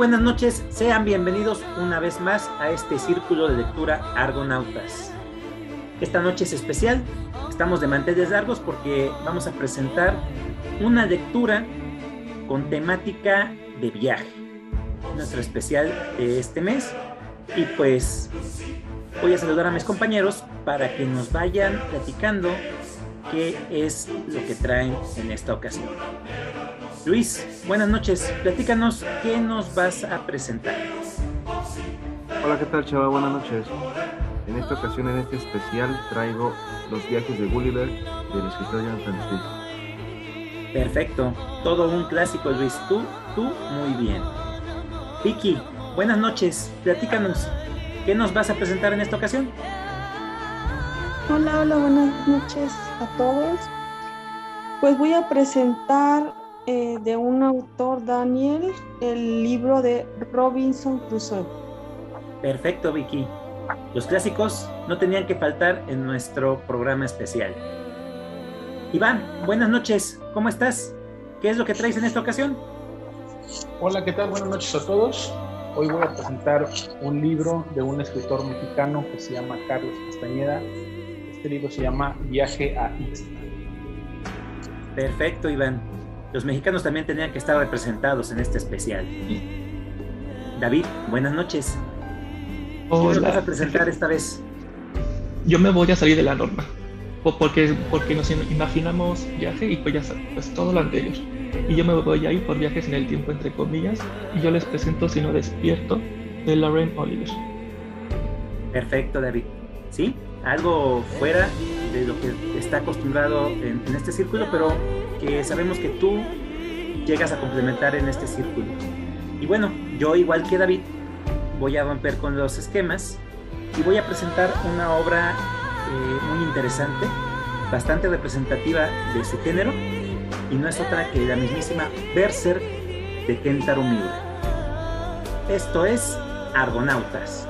buenas noches. Sean bienvenidos una vez más a este círculo de lectura Argonautas. Esta noche es especial. Estamos de manteles largos porque vamos a presentar una lectura con temática de viaje. Nuestro especial de este mes. Y pues voy a saludar a mis compañeros para que nos vayan platicando qué es lo que traen en esta ocasión. Luis, buenas noches. Platícanos qué nos vas a presentar. Hola, ¿qué tal, chava? Buenas noches. En esta ocasión, en este especial, traigo Los viajes de Gulliver del escritor Jonathan Swift. Perfecto. Todo un clásico, Luis. Tú, tú, muy bien. Vicky, buenas noches. Platícanos. ¿Qué nos vas a presentar en esta ocasión? Hola, hola, buenas noches a todos. Pues voy a presentar eh, de un autor, Daniel, el libro de Robinson Crusoe. Perfecto, Vicky. Los clásicos no tenían que faltar en nuestro programa especial. Iván, buenas noches. ¿Cómo estás? ¿Qué es lo que traes en esta ocasión? Hola, ¿qué tal? Buenas noches a todos. Hoy voy a presentar un libro de un escritor mexicano que se llama Carlos Castañeda. Este libro se llama Viaje a Ixtla. Perfecto, Iván. Los mexicanos también tenían que estar representados en este especial. David, buenas noches. Hola. ¿Qué vas a presentar esta vez? Yo me voy a salir de la norma. Porque, porque nos imaginamos viaje y pues ya pues todo lo anterior. Y yo me voy a ir por viajes en el tiempo, entre comillas. Y yo les presento Si no despierto, de Lauren Oliver. Perfecto, David. ¿Sí? Algo fuera de lo que está acostumbrado en, en este círculo, pero que sabemos que tú llegas a complementar en este círculo. Y bueno, yo igual que David, voy a romper con los esquemas y voy a presentar una obra eh, muy interesante, bastante representativa de su género, y no es otra que la mismísima Berserk de Kentaro Miura. Esto es Argonautas.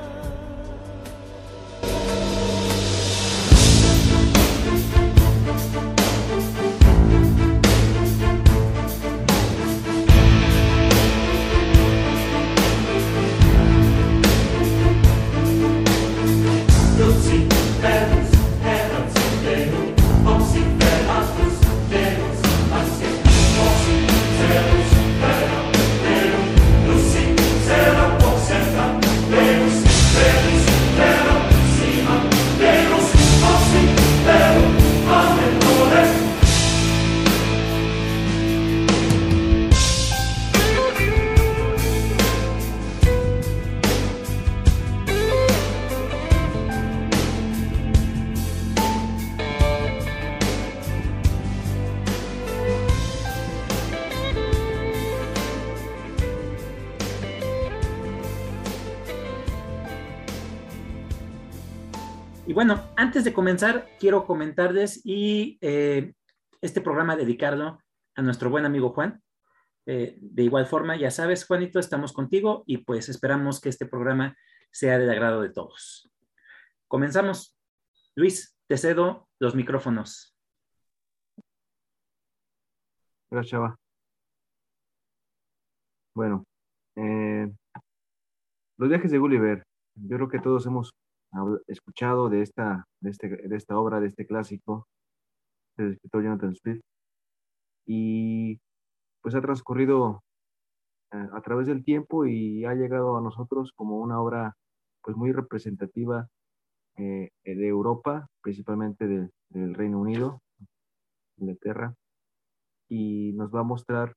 Antes de comenzar, quiero comentarles y eh, este programa dedicarlo a nuestro buen amigo Juan. Eh, de igual forma, ya sabes, Juanito, estamos contigo y pues esperamos que este programa sea del agrado de todos. Comenzamos. Luis, te cedo los micrófonos. Gracias, Chava. Bueno, eh, los viajes de Gulliver. Yo creo que todos hemos escuchado de esta, de, este, de esta obra, de este clásico del escritor Jonathan Swift. Y pues ha transcurrido a, a través del tiempo y ha llegado a nosotros como una obra pues muy representativa eh, de Europa, principalmente de, del Reino Unido, Inglaterra, y nos va a mostrar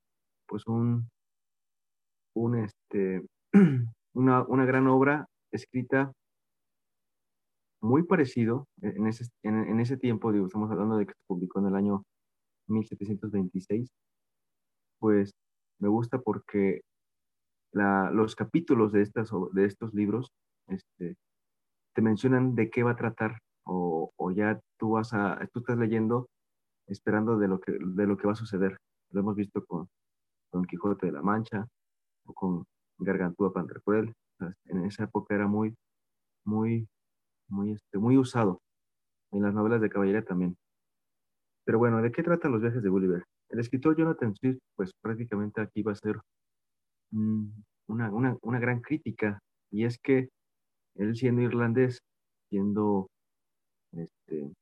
pues un, un este, una, una gran obra escrita muy parecido en ese, en, en ese tiempo, digo, estamos hablando de que se publicó en el año 1726, pues me gusta porque la, los capítulos de, estas, de estos libros este, te mencionan de qué va a tratar o, o, ya tú vas a, tú estás leyendo esperando de lo que, de lo que va a suceder. Lo hemos visto con Don Quijote de la Mancha o con Gargantúa Pantrecruel. En esa época era muy, muy, muy, este, muy usado en las novelas de caballería también. Pero bueno, ¿de qué tratan los viajes de Gulliver? El escritor Jonathan Swift, pues prácticamente aquí va a ser una, una, una gran crítica, y es que él siendo irlandés, siendo este,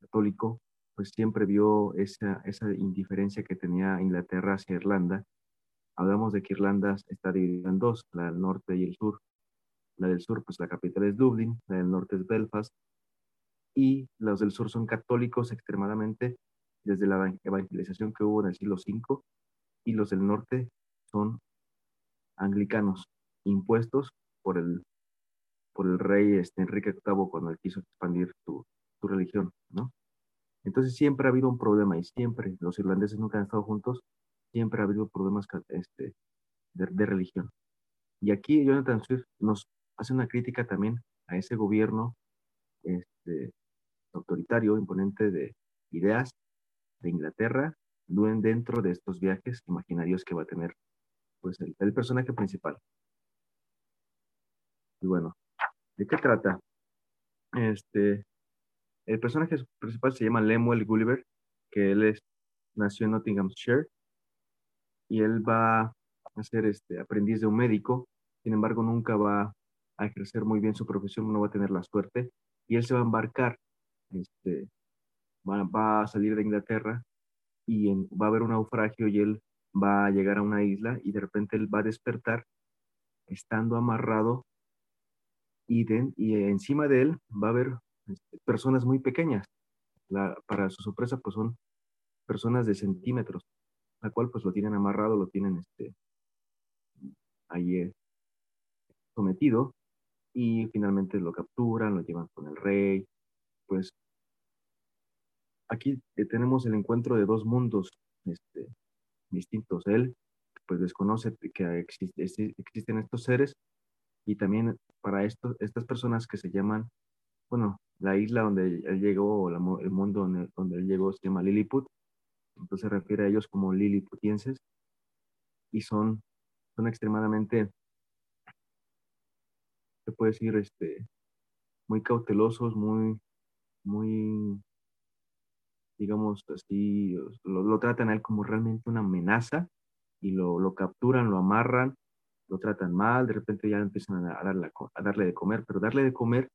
católico, pues siempre vio esa, esa indiferencia que tenía Inglaterra hacia Irlanda. Hablamos de que Irlanda está dividida en dos, la norte y el sur. La del sur, pues la capital es Dublín, la del norte es Belfast, y los del sur son católicos extremadamente desde la evangelización que hubo en el siglo V, y los del norte son anglicanos, impuestos por el, por el rey este, Enrique VIII cuando él quiso expandir su, su religión, ¿no? Entonces siempre ha habido un problema y siempre, los irlandeses nunca han estado juntos, siempre ha habido problemas este, de, religión. Y aquí Jonathan Swift nos hace una crítica también a ese gobierno este, autoritario, imponente de ideas de Inglaterra, dentro de estos viajes imaginarios que va a tener pues, el, el personaje principal. Y bueno, ¿de qué trata? Este, el personaje principal se llama Lemuel Gulliver, que él es, nació en Nottinghamshire y él va a ser este, aprendiz de un médico, sin embargo nunca va a ejercer muy bien su profesión, no va a tener la suerte y él se va a embarcar, este, va, a salir de Inglaterra y va a haber un naufragio y él va a llegar a una isla y de repente él va a despertar estando amarrado y, encima de él va a haber este, personas muy pequeñas. para su sorpresa, pues son personas de centímetros, la cual pues lo tienen amarrado, lo tienen este, ahí eh, sometido y finalmente lo capturan, lo llevan con el rey. Pues aquí eh, tenemos el encuentro de dos mundos este, distintos. Él pues desconoce que existe, existen estos seres y también para estos, estas personas que se llaman, bueno, la isla donde él llegó, o el mundo donde, donde, él llegó se llama Lilliput, entonces se refiere a ellos como liliputienses y son, son extremadamente, se puede decir, este, muy cautelosos, muy, muy, digamos así, lo, lo, tratan a él como realmente una amenaza y lo, lo, capturan, lo amarran, lo tratan mal, de repente ya empiezan a, darle, a darle de comer, pero darle de comer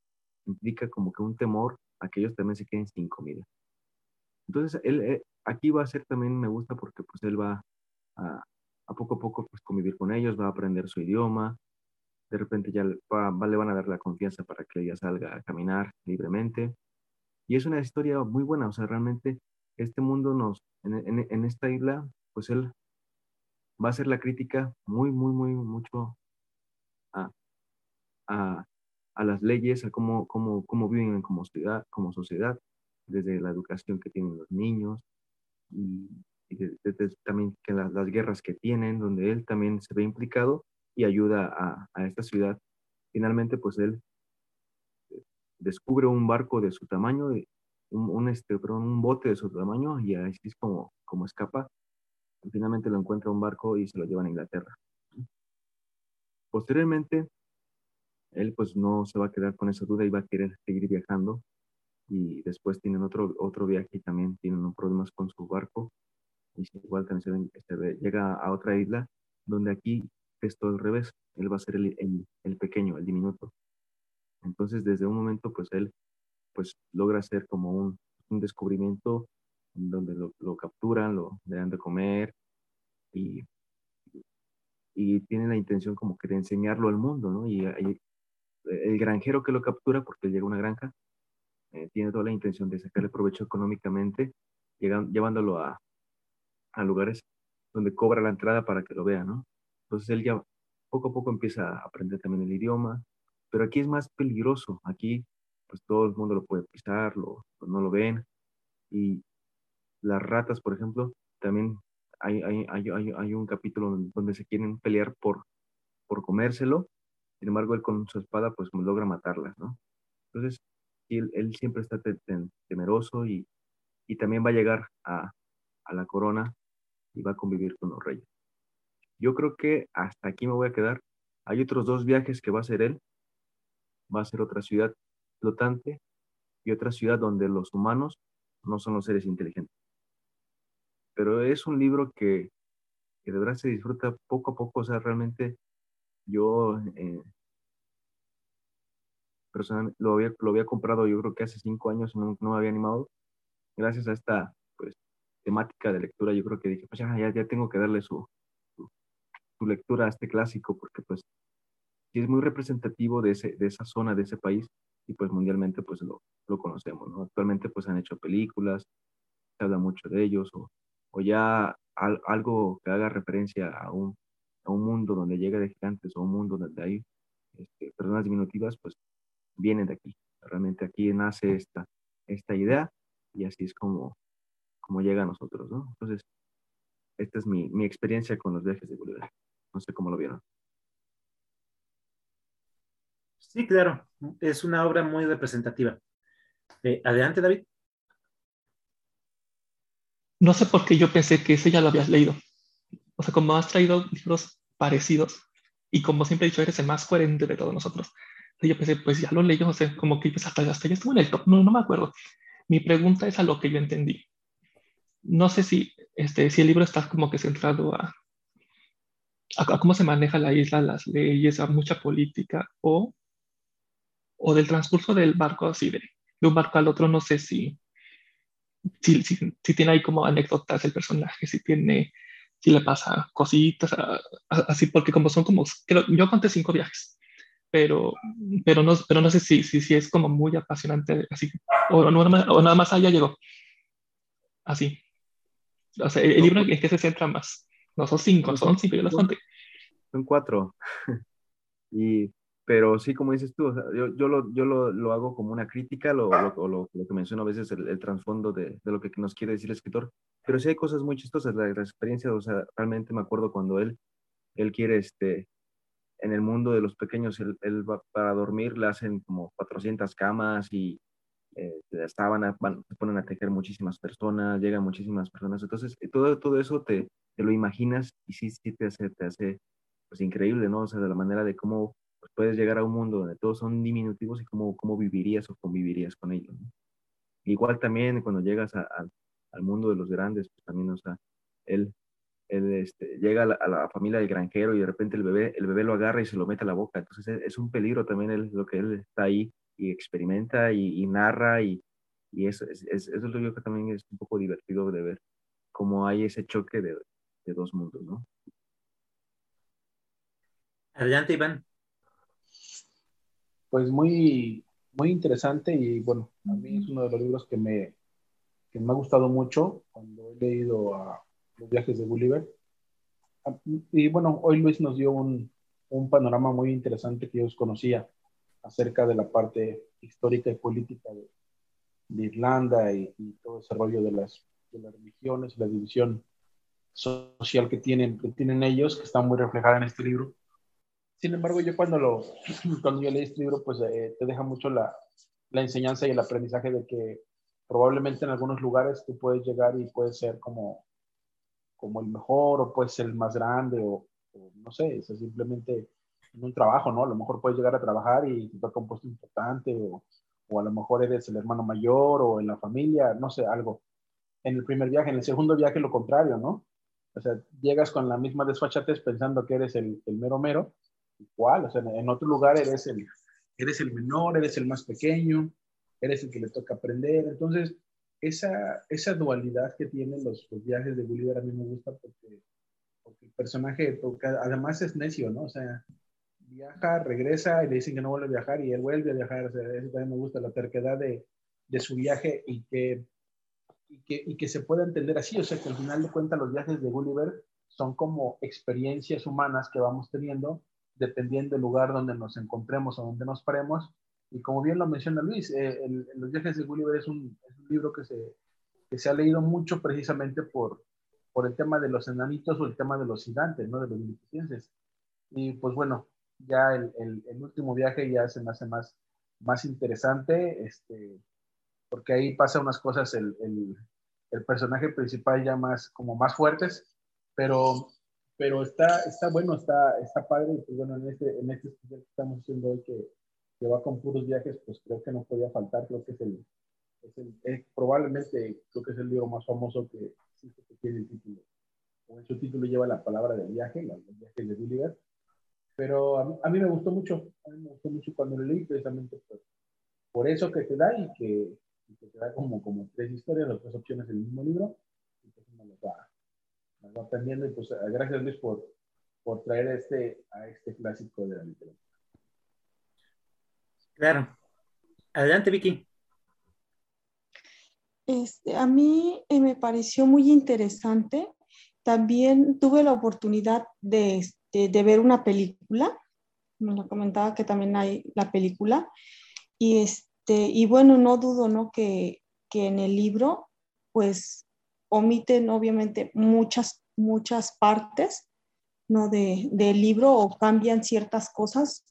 implica como que un temor a que ellos también se queden sin comida. Entonces, él, eh, aquí va a ser también, me gusta porque pues él va a, a poco a poco pues convivir con ellos, va a aprender su idioma, de repente ya le van a dar la confianza para que ella salga a caminar libremente. Y es una historia muy buena, o sea, realmente este mundo nos, en, esta isla, pues él va a ser la crítica muy, muy, muy, mucho a, a, a las leyes, a cómo, cómo, cómo viven como sociedad, como sociedad, desde la educación que tienen los niños y, desde, también que las, guerras que tienen, donde él también se ve implicado y ayuda a, a esta ciudad. Finalmente, pues él eh, descubre un barco de su tamaño, un, un, este, un bote de su tamaño y así es como, como escapa. Finalmente lo encuentra un barco y se lo llevan a Inglaterra. Posteriormente, él pues no se va a quedar con esa duda y va a querer seguir viajando. Y después tienen otro, otro viaje y también tienen problemas con su barco. Y igual también se, este, llega a otra isla donde aquí es todo al revés. Él va a ser el, el, pequeño, el diminuto. Entonces desde un momento pues él pues logra hacer como un, un descubrimiento donde lo, lo, capturan, lo le dan de comer y, y tienen la intención como que de enseñarlo al mundo, ¿no? Y, y el granjero que lo captura, porque llega a una granja, eh, tiene toda la intención de sacarle provecho económicamente, llevándolo a, a, lugares donde cobra la entrada para que lo vea, ¿no? Entonces él ya poco a poco empieza a aprender también el idioma, pero aquí es más peligroso, aquí pues todo el mundo lo puede pisar, lo, no lo ven, y las ratas, por ejemplo, también hay, hay, hay, un capítulo donde se quieren pelear por, por comérselo, sin embargo, él con su espada pues logra matarlas, ¿no? Entonces, él siempre está temeroso y, y, también va a llegar a, a la corona y va a convivir con los reyes. Yo creo que hasta aquí me voy a quedar. Hay otros dos viajes que va a hacer él. Va a ser otra ciudad flotante y otra ciudad donde los humanos no son los seres inteligentes. Pero es un libro que, que de verdad se disfruta poco a poco, o sea, realmente yo eh, personalmente lo había, lo había comprado yo creo que hace cinco años, no, no me había animado. Gracias a esta pues, temática de lectura, yo creo que dije, pues ya, ya tengo que darle su, su, lectura a este clásico, porque pues sí es muy representativo de, ese, de esa zona, de ese país, y pues mundialmente pues lo, lo conocemos, ¿no? Actualmente pues han hecho películas, se habla mucho de ellos, o, o ya algo que haga referencia a un, a un mundo donde llega de gigantes, o un mundo donde hay este, personas diminutivas, pues vienen de aquí. Realmente aquí nace esta, esta idea y así es como, como llega a nosotros, ¿no? Entonces, esta es mi, mi experiencia con los viajes de Bolívar. No sé cómo lo vieron. Sí, claro, es una obra muy representativa. Eh, adelante, David. No sé por qué yo pensé que ese ya lo habías leído. O sea, como has traído libros parecidos y como siempre he dicho, eres el más coherente de todos nosotros. Y yo pensé, pues ya lo leí, o sea, como que hasta, hasta ya estuvo en el top, no, no me acuerdo. Mi pregunta es a lo que yo entendí. No sé si, este, si el libro está como que centrado a, a, cómo se maneja la isla, las leyes, a mucha política, o, o del transcurso del barco así, de, de un barco al otro, no sé si, si, si, si, tiene ahí como anécdotas el personaje, si tiene, si le pasa cositas, así, porque como son como, creo, yo conté cinco viajes pero, pero, no, pero no sé si, si, si es como muy apasionante, así, o, o, nada más allá llegó. Así. O sea, el, libro en que se centra más. No son cinco, son cinco, yo las conté. Son cuatro. y, pero sí, como dices tú, yo, yo, lo, yo lo, lo, hago como una crítica, lo, lo, lo, que menciono a veces, el, el trasfondo de, de, lo que nos quiere decir el escritor. Pero sí hay cosas muy chistosas, la, la experiencia, o sea, realmente me acuerdo cuando él, él quiere este, en el mundo de los pequeños, él, para dormir le hacen como 400 camas y eh, sábanas, se ponen a tejer muchísimas personas, llegan muchísimas personas. Entonces, eh, todo, todo eso te, te lo imaginas y sí, sí te hace, te hace pues, increíble, ¿no? O sea, de la manera de cómo pues, puedes llegar a un mundo donde todos son diminutivos y cómo, cómo vivirías o convivirías con ellos. Igual también cuando llegas al mundo de los grandes, pues también, o sea, él él este, llega a la, familia del granjero y de repente el bebé, el bebé lo agarra y se lo mete a la boca. Entonces es, un peligro también él, lo que él está ahí y experimenta y, narra y, y eso, es, eso es lo que también es un poco divertido de ver, cómo hay ese choque de, de dos mundos, ¿no? Adelante, Iván. Pues muy, muy interesante y bueno, a mí es uno de los libros que me, que me ha gustado mucho cuando he leído a los viajes de Gulliver. Y bueno, hoy Luis nos dio un, un panorama muy interesante que yo desconocía acerca de la parte histórica y política de, de Irlanda y, todo ese rollo de las, de las religiones, la división social que tienen, que tienen ellos, que está muy reflejada en este libro. Sin embargo, yo cuando, lo, cuando yo leí este libro, pues eh, te deja mucho la, la enseñanza y el aprendizaje de que probablemente en algunos lugares tú puedes llegar y puedes ser como como el mejor o puedes ser el más grande o, no sé, es simplemente en un trabajo, ¿no? A lo mejor puedes llegar a trabajar y te toca un puesto importante o, o a lo mejor eres el hermano mayor o en la familia, no sé, algo. En el primer viaje, en el segundo viaje lo contrario, ¿no? O sea, llegas con la misma desfachatez pensando que eres el, el mero mero, igual, o sea, en otro lugar eres el, eres el menor, eres el más pequeño, eres el que le toca aprender, entonces esa, esa dualidad que tienen los, viajes de Gulliver a mí me gusta porque, porque el personaje, porque además es necio, ¿no? O sea, viaja, regresa y le dicen que no vuelve a viajar y él vuelve a viajar. O sea, eso también me gusta, la terquedad de, su viaje y que, se pueda entender así. O sea, que al final de cuentas los viajes de Gulliver son como experiencias humanas que vamos teniendo dependiendo del lugar donde nos encontremos o donde nos paremos y como bien lo menciona Luis, eh, Los viajes de Gulliver es un, libro que se, ha leído mucho precisamente por, el tema de los enanitos o el tema de los gigantes, ¿no? de los limitantes. Y pues bueno, ya el, el, el, último viaje ya se me hace más, más interesante, este, porque ahí pasa unas cosas, el, el, personaje principal ya más, como más fuertes, pero, pero está, está bueno, está, está padre, y pues bueno, en este, en este que estamos haciendo hoy que que va con puros viajes, pues creo que no podía faltar, creo que es el, probablemente creo que es el libro más famoso que, que tiene el título. En su título lleva la palabra del viaje, los viajes de Gulliver. Pero a mí, me gustó mucho, a mí me gustó mucho cuando lo leí, precisamente por, por eso que te da y que, te da como, como tres historias, las tres opciones del mismo libro. Y pues uno las va, va aprendiendo. Y pues gracias Luis por, por traer este, a este clásico de la literatura. Claro. Adelante, Vicky. Este, a mí eh, me pareció muy interesante. También tuve la oportunidad de, de ver una película. Me lo comentaba que también hay la película. Y, este, y bueno, no dudo ¿no? Que, que en el libro, pues omiten obviamente muchas, muchas partes ¿no? de, del libro o cambian ciertas cosas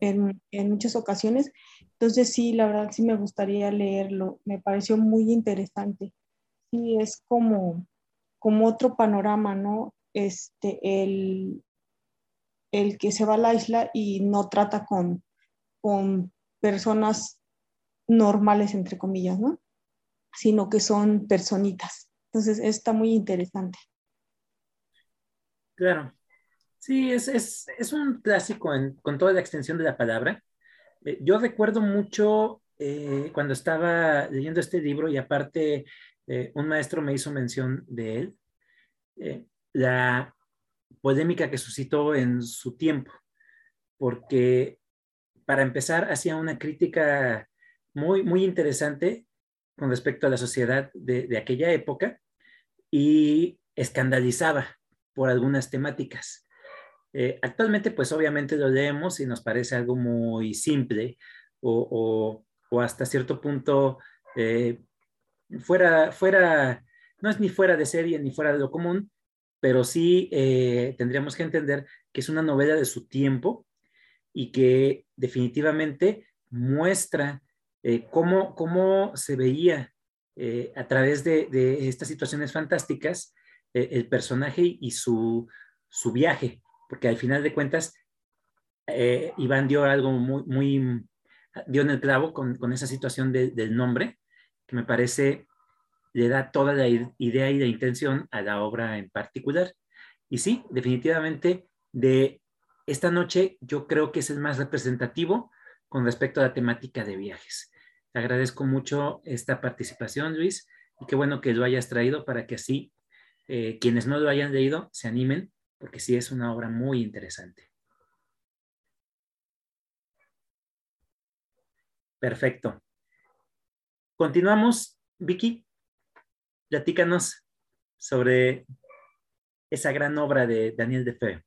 en, en, muchas ocasiones. Entonces sí, la verdad sí me gustaría leerlo, me pareció muy interesante. Sí, es como, como otro panorama, ¿no? Este, el, el que se va a la isla y no trata con, con personas normales, entre comillas, ¿no? Sino que son personitas. Entonces está muy interesante. Claro, Sí, es, un clásico con toda la extensión de la palabra. Eh, yo recuerdo mucho eh, cuando estaba leyendo este libro y aparte eh, un maestro me hizo mención de él, la polémica que suscitó en su tiempo, porque para empezar hacía una crítica muy, muy interesante con respecto a la sociedad de, de aquella época y escandalizaba por algunas temáticas. Eh, actualmente, pues obviamente lo leemos y nos parece algo muy simple o, hasta cierto punto eh, fuera, fuera, no es ni fuera de serie ni fuera de lo común, pero sí eh, tendríamos que entender que es una novela de su tiempo y que definitivamente muestra cómo, cómo, se veía a través de, estas situaciones fantásticas el personaje y su, su viaje porque al final de cuentas, eh, Iván dio algo muy, muy, dio en el clavo con, con esa situación del nombre, que me parece le da toda la idea y la intención a la obra en particular. Y sí, definitivamente de esta noche yo creo que es el más representativo con respecto a la temática de viajes. Te agradezco mucho esta participación, Luis, y qué bueno que lo hayas traído para que así eh, quienes no lo hayan leído se animen porque sí es una obra muy interesante. Perfecto. Continuamos. Vicky, platícanos sobre esa gran obra de Daniel Defoe.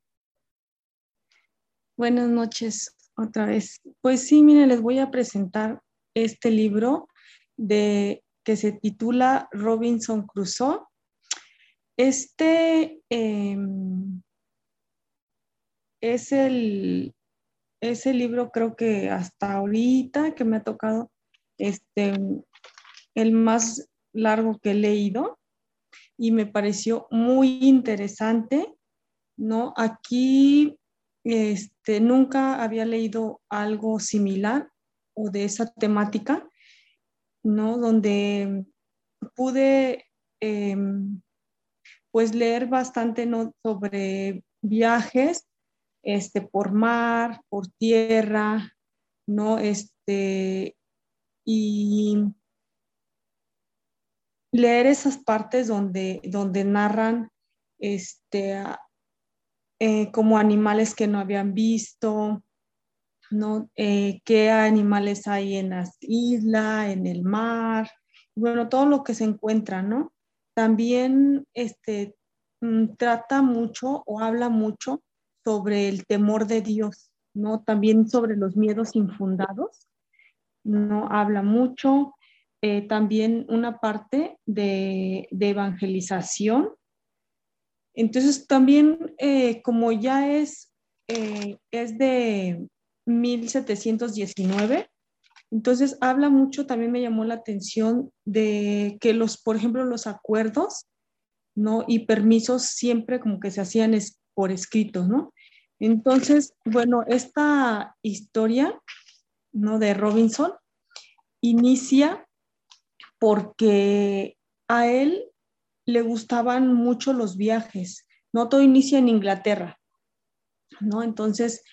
Buenas noches otra vez. Pues sí, miren, les voy a presentar este libro de, que se titula Robinson Crusoe. Este em, es el, ese libro creo que hasta ahorita que me ha tocado este, el más largo que he leído y me pareció muy interesante, ¿no? Aquí este, nunca había leído algo similar o de esa temática, ¿no? Donde pude em, pues leer bastante ¿no? sobre viajes este, por mar, por tierra, ¿no? Este, y leer esas partes donde, donde narran este, eh, como animales que no habían visto, ¿no? Eh, qué animales hay en las islas, en el mar, bueno, todo lo que se encuentra, ¿no? También este, mm, trata mucho o habla mucho sobre el temor de Dios, ¿no? También sobre los miedos infundados, ¿no? Habla mucho. Eh, también una parte de, evangelización. Entonces, también eh, como ya es, eh, es de 1719, entonces habla mucho, también me llamó la atención de que los, por ejemplo, los acuerdos, ¿no? Y permisos siempre como que se hacían por escrito, ¿no? Entonces, bueno, esta historia, ¿no? De Robinson inicia porque a él le gustaban mucho los viajes. No todo inicia en Inglaterra, ¿no? Entonces,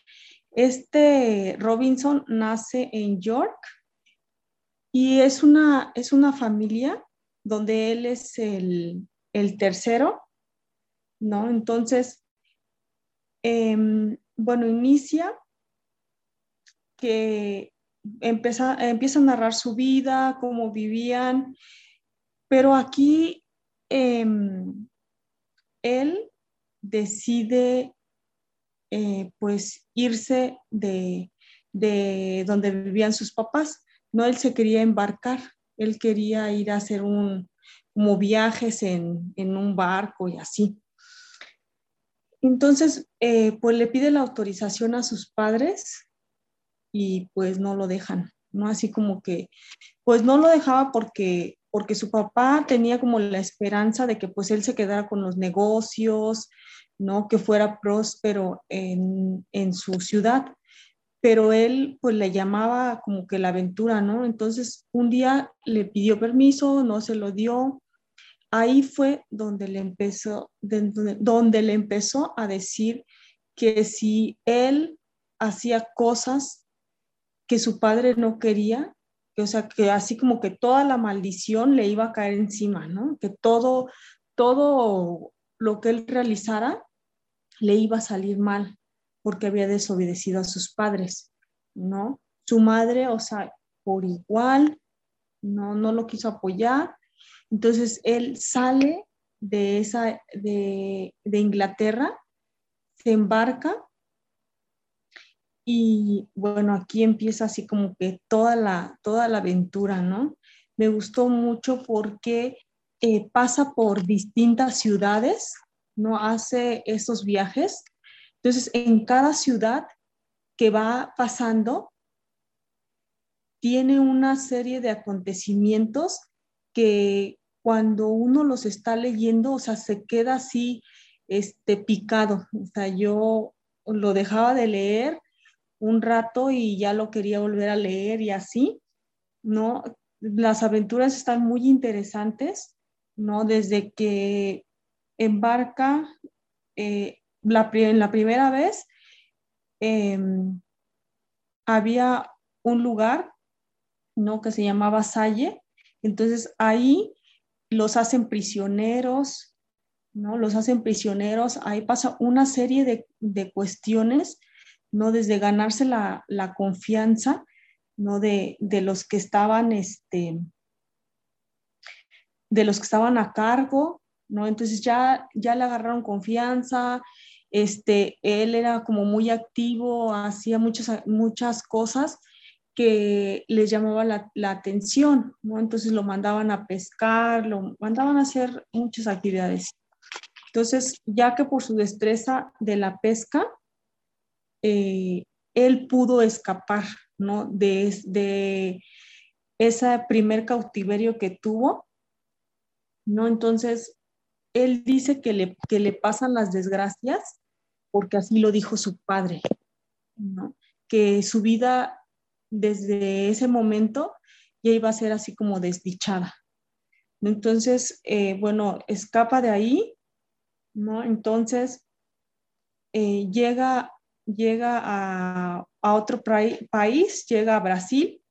este Robinson nace en York y es una, es una familia donde él es el, tercero, ¿no? Entonces, em, bueno, inicia que empieza, empieza a narrar su vida, cómo vivían, pero aquí em, él decide eh, pues irse de, donde vivían sus papás. No, él se quería embarcar, él quería ir a hacer un, como viajes en, un barco y así. Entonces, eh, pues le pide la autorización a sus padres y pues no lo dejan, ¿no? Así como que, pues no lo dejaba porque, porque su papá tenía como la esperanza de que pues él se quedara con los negocios, ¿no? Que fuera próspero en, su ciudad, pero él pues le llamaba como que la aventura, ¿no? Entonces un día le pidió permiso, no se lo dio. Ahí fue donde le empezó, donde le empezó a decir que si él hacía cosas que su padre no quería, que, o sea, que así como que toda la maldición le iba a caer encima, ¿no? Que todo, todo lo que él realizara le iba a salir mal porque había desobedecido a sus padres, ¿no? Su madre, o sea, por igual, no, no lo quiso apoyar. Entonces él sale de, esa, de Inglaterra, se embarca y bueno, aquí empieza así como que toda la, toda la aventura, ¿no? Me gustó mucho porque eh, pasa por distintas ciudades, ¿no? Hace esos viajes. Entonces, en cada ciudad que va pasando, tiene una serie de acontecimientos que cuando uno los está leyendo, o sea, se queda así, este, picado. O sea, yo lo dejaba de leer un rato y ya lo quería volver a leer y así, ¿no? Las aventuras están muy interesantes, ¿no? Desde que embarca eh, la, en la primera vez, em, había un lugar, ¿no? Que se llamaba Salle, entonces ahí los hacen prisioneros, ¿no? Los hacen prisioneros, ahí pasa una serie de, de cuestiones ¿no? Desde ganarse la, confianza, ¿no? De, los que estaban, este, de los que estaban a cargo, ¿no? Entonces ya, ya le agarraron confianza, este, él era como muy activo, hacía muchas, muchas cosas que les llamaba la, la, atención, ¿no? Entonces lo mandaban a pescar, lo mandaban a hacer muchas actividades. Entonces, ya que por su destreza de la pesca, eh, él pudo escapar, ¿no? De, ese primer cautiverio que tuvo, ¿no? Entonces, él dice que le, que le pasan las desgracias porque así lo dijo su padre. Que su vida desde ese momento ya iba a ser así como desdichada. Entonces, eh, bueno, escapa de ahí, ¿no? Entonces, eh, llega llega a, otro país, llega a Brasil,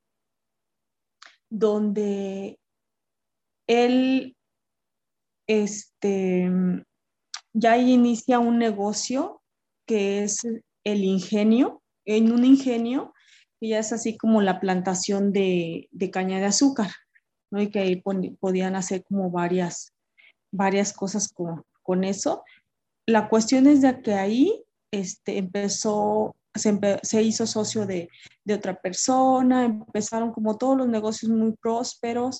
donde él este, ya inicia un negocio que es el ingenio, en un ingenio que ya es así como la plantación de, caña de azúcar, ¿no? y que ahí podían hacer como varias, varias cosas con, con eso. La cuestión es de que ahí este, empezó, se, hizo socio de, otra persona, empezaron como todos los negocios muy prósperos,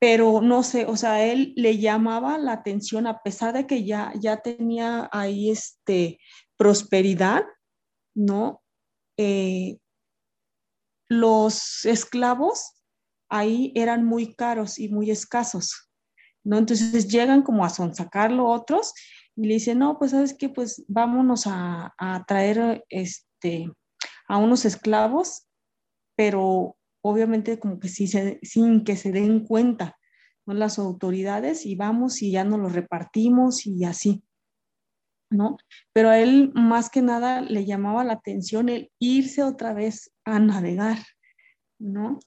pero no sé, o sea, él le llamaba la atención a pesar de que ya, ya tenía ahí este, prosperidad, ¿no? Eh, los esclavos ahí eran muy caros y muy escasos, ¿no? Entonces llegan como a sonsacarlo otros y le dice, no, pues sabes qué, pues vámonos a, traer este, a unos esclavos, pero obviamente como que sin que se den cuenta ¿no? las autoridades y vamos y ya nos lo repartimos y así. ¿no? Pero a él más que nada le llamaba la atención el irse otra vez a navegar, ¿no?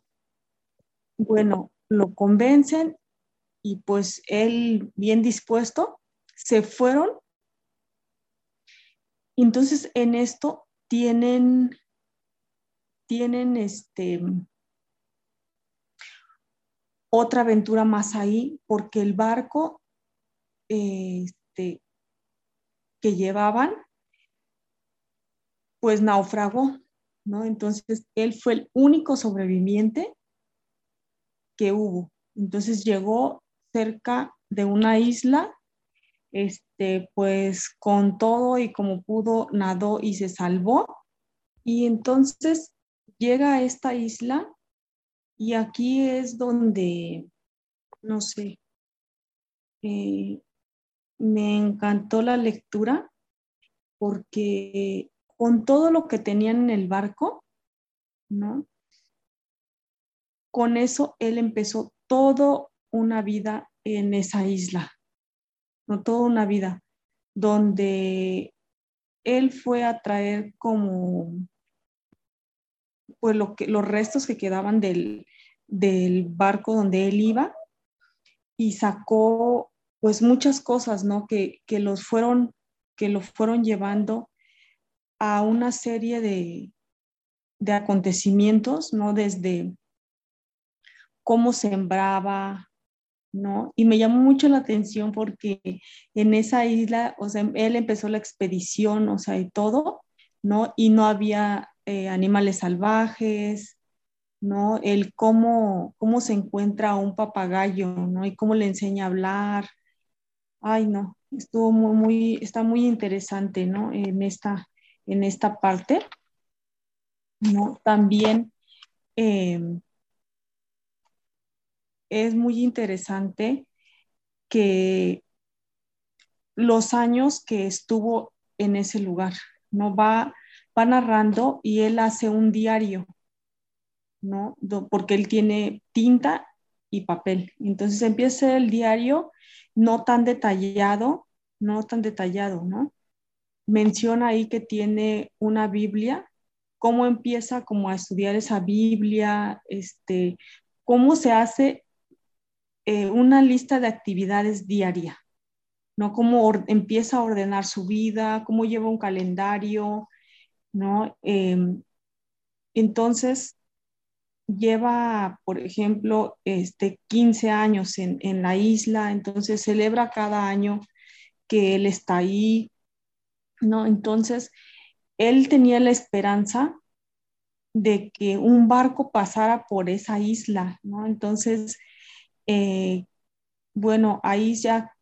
Bueno, lo convencen y pues él bien dispuesto se fueron. Entonces en esto tienen tienen este otra aventura más ahí porque el barco este, que llevaban, pues naufragó, ¿no? Entonces, él fue el único sobreviviente que hubo. Entonces llegó cerca de una isla, este, pues con todo y como pudo, nadó y se salvó. Y entonces llega a esta isla y aquí es donde, no sé, eh, me encantó la lectura porque con todo lo que tenían en el barco, ¿no? Con eso él empezó toda una vida en esa isla, no toda una vida, donde él fue a traer como pues lo que, los restos que quedaban del, del barco donde él iba y sacó pues muchas cosas, ¿no? Que, los fueron, que lo fueron llevando a una serie de, de acontecimientos, ¿no? Desde cómo sembraba, ¿no? Y me llamó mucho la atención porque en esa isla, o sea, él empezó la expedición, o sea, y todo, ¿no? Y no había eh, animales salvajes, ¿no? El cómo, cómo se encuentra un papagayo, ¿no? Y cómo le enseña a hablar, ay, no, estuvo muy, muy, está muy interesante, ¿no? En esta, en esta parte, ¿no? También em, es muy interesante que los años que estuvo en ese lugar, ¿no? Va, va narrando y él hace un diario, ¿no? Porque él tiene tinta y papel. Entonces empieza el diario no tan detallado, no tan detallado, ¿no? Menciona ahí que tiene una Biblia, cómo empieza como a estudiar esa Biblia, este, cómo se hace eh, una lista de actividades diaria, ¿no? Cómo empieza a ordenar su vida, cómo lleva un calendario, ¿no? Em, entonces, lleva, por ejemplo, este, 15 años en, la isla, entonces celebra cada año que él está ahí, ¿no? Entonces, él tenía la esperanza de que un barco pasara por esa isla, ¿no? Entonces, eh, bueno, ahí ya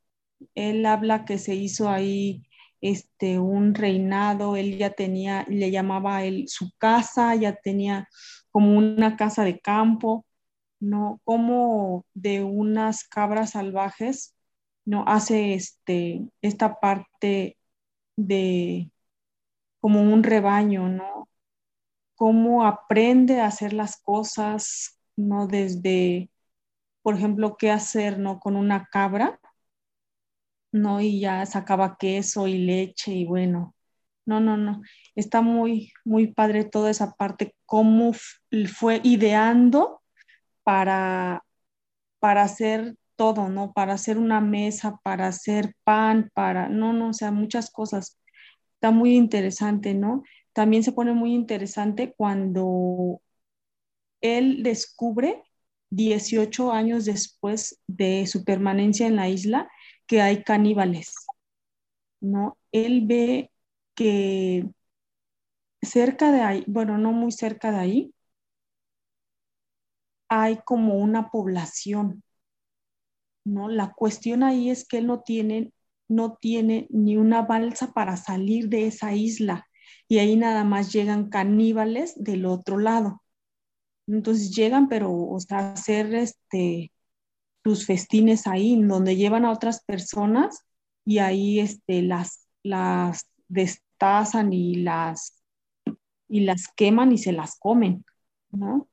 él habla que se hizo ahí este, un reinado, él ya tenía, le llamaba él su casa, ya tenía como una casa de campo, ¿no? Como de unas cabras salvajes, ¿no? Hace este, esta parte de como un rebaño, ¿no? Cómo aprende a hacer las cosas, ¿no? Desde, por ejemplo, qué hacer, ¿no? Con una cabra, ¿no? Y ya sacaba queso y leche y bueno, no, no, no. Está muy, muy padre toda esa parte, cómo fue ideando para, para hacer todo, ¿no? Para hacer una mesa, para hacer pan, para, no, no, o sea, muchas cosas. Está muy interesante, ¿no? También se pone muy interesante cuando él descubre 18 años después de su permanencia en la isla que hay caníbales, ¿no? Él ve que cerca de ahí, bueno, no muy cerca de ahí, hay como una población, ¿no? La cuestión ahí es que él no tiene, no tiene ni una balsa para salir de esa isla y ahí nada más llegan caníbales del otro lado. Entonces llegan, pero, o sea, hacer este, sus festines ahí, donde llevan a otras personas y ahí este, las, las destazan y las, y las queman y se las comen, ¿no?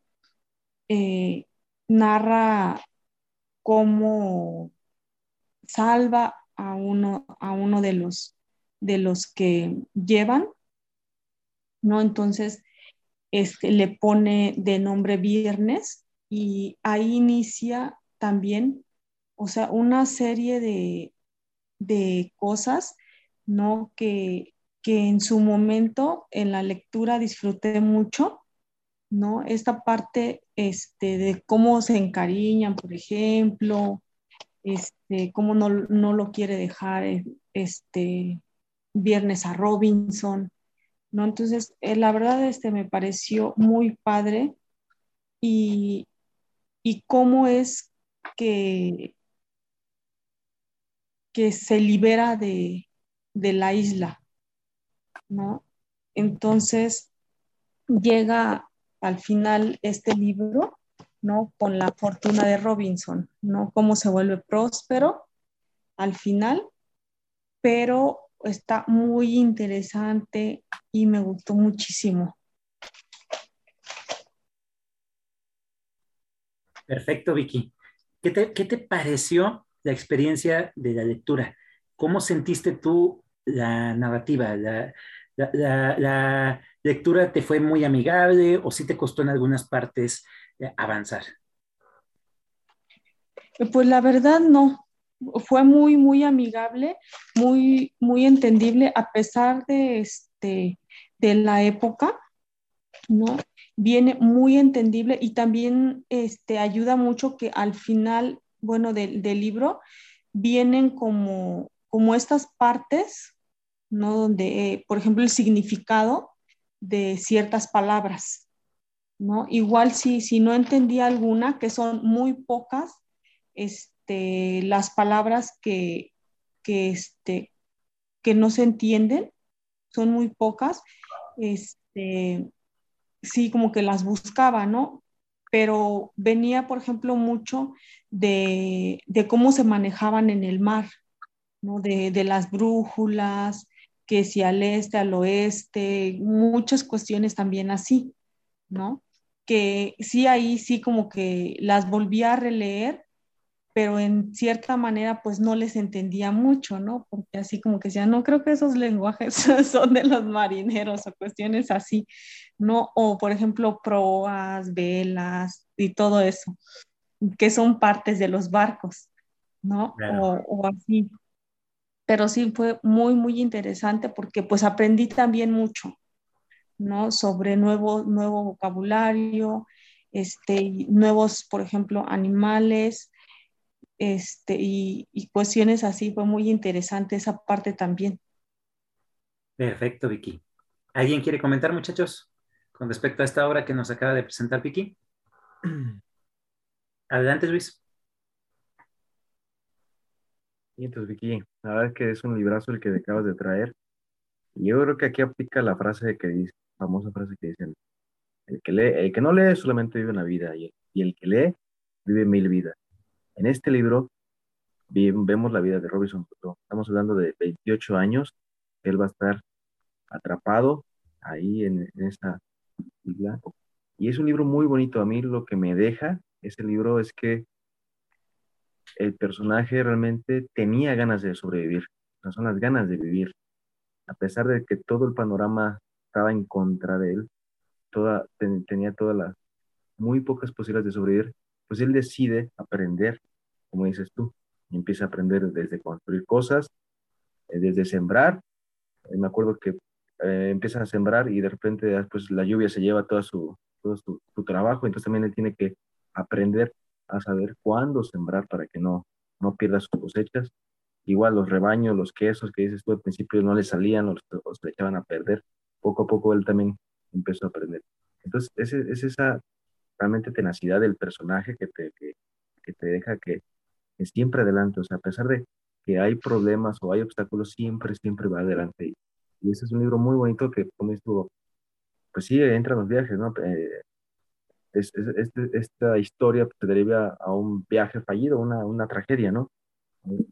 eh, narra cómo salva a uno, a uno de, los, de los que llevan, ¿no? Entonces, este, le pone de nombre Viernes y ahí inicia también, o sea, una serie de, de cosas, ¿no? Que, que en su momento en la lectura disfruté mucho, ¿no? Esta parte este, de cómo se encariñan, por ejemplo, este, cómo no, lo quiere dejar este, viernes a Robinson, ¿no? Entonces, eh, la verdad, este, me pareció muy padre y, y cómo es que, que se libera de, de la isla, ¿no? Entonces, llega al final este libro ¿no? Con la fortuna de Robinson, ¿no? Cómo se vuelve próspero al final, pero está muy interesante y me gustó muchísimo. Perfecto, Vicky. ¿Qué te, pareció la experiencia de la lectura? ¿Cómo sentiste tú la narrativa? La, la, lectura te fue muy amigable o sí te costó en algunas partes avanzar? Pues la verdad no. Fue muy, muy amigable, muy, muy entendible, a pesar de, este, de la época, ¿no? Viene muy entendible y también este, ayuda mucho que al final, bueno, del, libro vienen como, como estas partes, ¿no? Donde, eh, por ejemplo, el significado de ciertas palabras, ¿no? Igual si, si no entendía alguna, que son muy pocas, este, las palabras que, que, este, que no se entienden, son muy pocas, este, sí, como que las buscaba, ¿no? Pero venía, por ejemplo, mucho de, cómo se manejaban en el mar, ¿no? De, de las brújulas, que si al este, al oeste, muchas cuestiones también así, ¿no? que sí ahí sí como que las volví a releer, pero en cierta manera pues no les entendía mucho, ¿no? Porque así como que decían, no creo que esos lenguajes son de los marineros o cuestiones así, ¿no? O por ejemplo proas, velas y todo eso, que son partes de los barcos, ¿no? O, o así. Pero sí fue muy, muy interesante porque pues aprendí también mucho, ¿no? Sobre nuevo, nuevo vocabulario, este, nuevos, por ejemplo, animales, este, y, y, cuestiones así. Fue muy interesante esa parte también. Perfecto, Vicky. ¿Alguien quiere comentar, muchachos, con respecto a esta obra que nos acaba de presentar Vicky? Adelante, Luis. Y entonces, Vicky, la verdad es que es un librazo el que acabas de traer. Y yo creo que aquí aplica la frase que dice, famosa frase que dicen, el que, lee, el que no lee solamente vive una vida y el, que lee vive mil vidas. En este libro vemos la vida de Robinson Estamos hablando de 28 años. Él va a estar atrapado ahí en, en esta isla. Y es un libro muy bonito. A mí lo que me deja ese libro es que el personaje realmente tenía ganas de sobrevivir. son las ganas de vivir. A pesar de que todo el panorama estaba en contra de él, tenía todas las muy pocas posibilidades de sobrevivir, pues él decide aprender, como dices tú, empieza a aprender desde construir cosas, eh, desde sembrar. Eh, me acuerdo que eh, empieza a sembrar y de repente después la lluvia se lleva todo su, todo su, trabajo, entonces también él tiene que aprender a saber cuándo sembrar para que no, no pierda sus cosechas. Igual los rebaños, los quesos que dices tú al principio no le salían, los, los echaban a perder poco a poco él también empezó a aprender. Entonces, es, es esa realmente tenacidad del personaje que te, que, que te deja que, es siempre adelante, o sea, a pesar de que hay problemas o hay obstáculos, siempre, siempre va adelante. Y ese es un libro muy bonito que, como estuvo, pues sí, entra en los viajes, ¿no? Eh, es, este, esta historia te deriva a un viaje fallido, una, una tragedia, ¿no?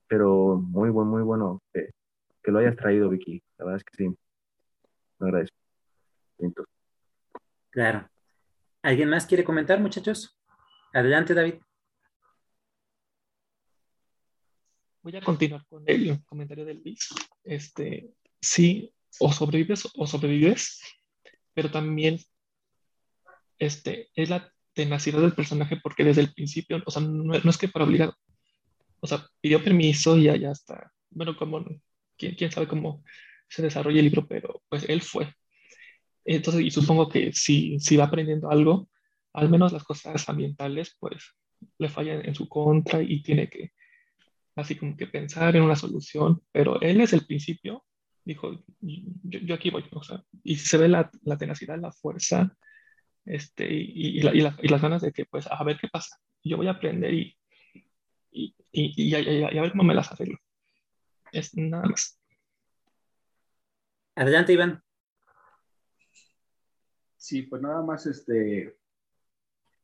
Pero muy, buen, muy bueno que, que lo hayas traído, Vicky. La verdad es que sí agradezco. Claro. ¿Alguien más quiere comentar, muchachos? Adelante, David. Voy a continuar con el comentario del Luis. Este, sí, o sobrevives o sobrevives, pero también este, es la tenacidad del personaje porque desde el principio, o sea, no, es que para obligado, o sea, pidió permiso y ya, ya está. Bueno, como, ¿quién, quién sabe cómo se desarrolla el libro, pero pues él fue. Entonces, y supongo que si, si va aprendiendo algo, al menos las cosas ambientales, pues le fallan en su contra y tiene que, así como que pensar en una solución, pero él es el principio, dijo, yo, yo aquí voy, o sea, y se ve la, la tenacidad, la fuerza, este, y, y, la, y, las ganas de que, pues, a ver qué pasa, yo voy a aprender y, y, y, a ver cómo me las arreglo. Es nada más. Adelante, Iván. Sí, pues nada más este,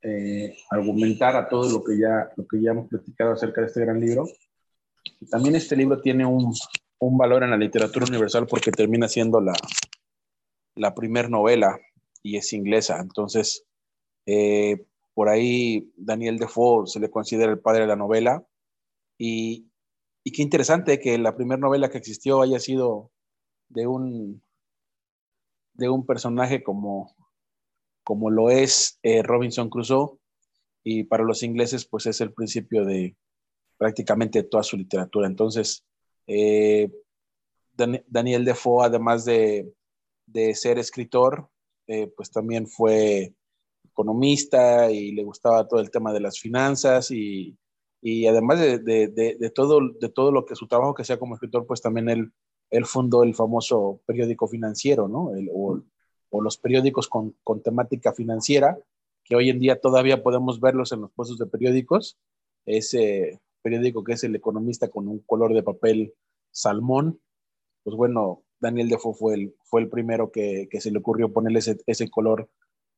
eh, argumentar a todo lo que, ya, lo que ya hemos platicado acerca de este gran libro. también este libro tiene un, un valor en la literatura universal porque termina siendo la, la primer novela y es inglesa. Entonces, eh, por ahí Daniel Defoe se le considera el padre de la novela. Y, y qué interesante que la primera novela que existió haya sido de un, de un personaje como, como lo es eh, Robinson Crusoe, y para los ingleses pues es el principio de prácticamente toda su literatura. Entonces, eh, Daniel Defoe, además de, de ser escritor, eh, pues también fue economista y le gustaba todo el tema de las finanzas y, y además de, de, todo, de todo lo que su trabajo que sea como escritor, pues también él él fundó el famoso periódico financiero, ¿no? o, los periódicos con, temática financiera, que hoy en día todavía podemos verlos en los puestos de periódicos. Ese periódico que es El Economista con un color de papel salmón, pues bueno, Daniel Defoe fue el, fue el primero que, se le ocurrió ponerle ese, color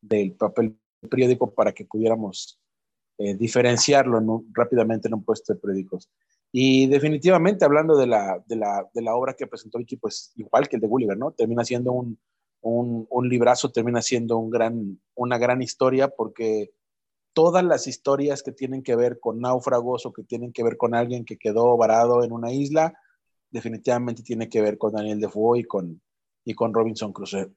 del papel periódico para que pudiéramos eh, diferenciarlo rápidamente en un puesto de periódicos. Y definitivamente, hablando de la, de la, de la obra que presentó Vicky, pues igual que el de Gulliver, ¿no? Termina siendo un, un, un, librazo, termina siendo un gran, una gran historia porque todas las historias que tienen que ver con náufragos o que tienen que ver con alguien que quedó varado en una isla, definitivamente tiene que ver con Daniel Defoe y con, y con Robinson Crusoe.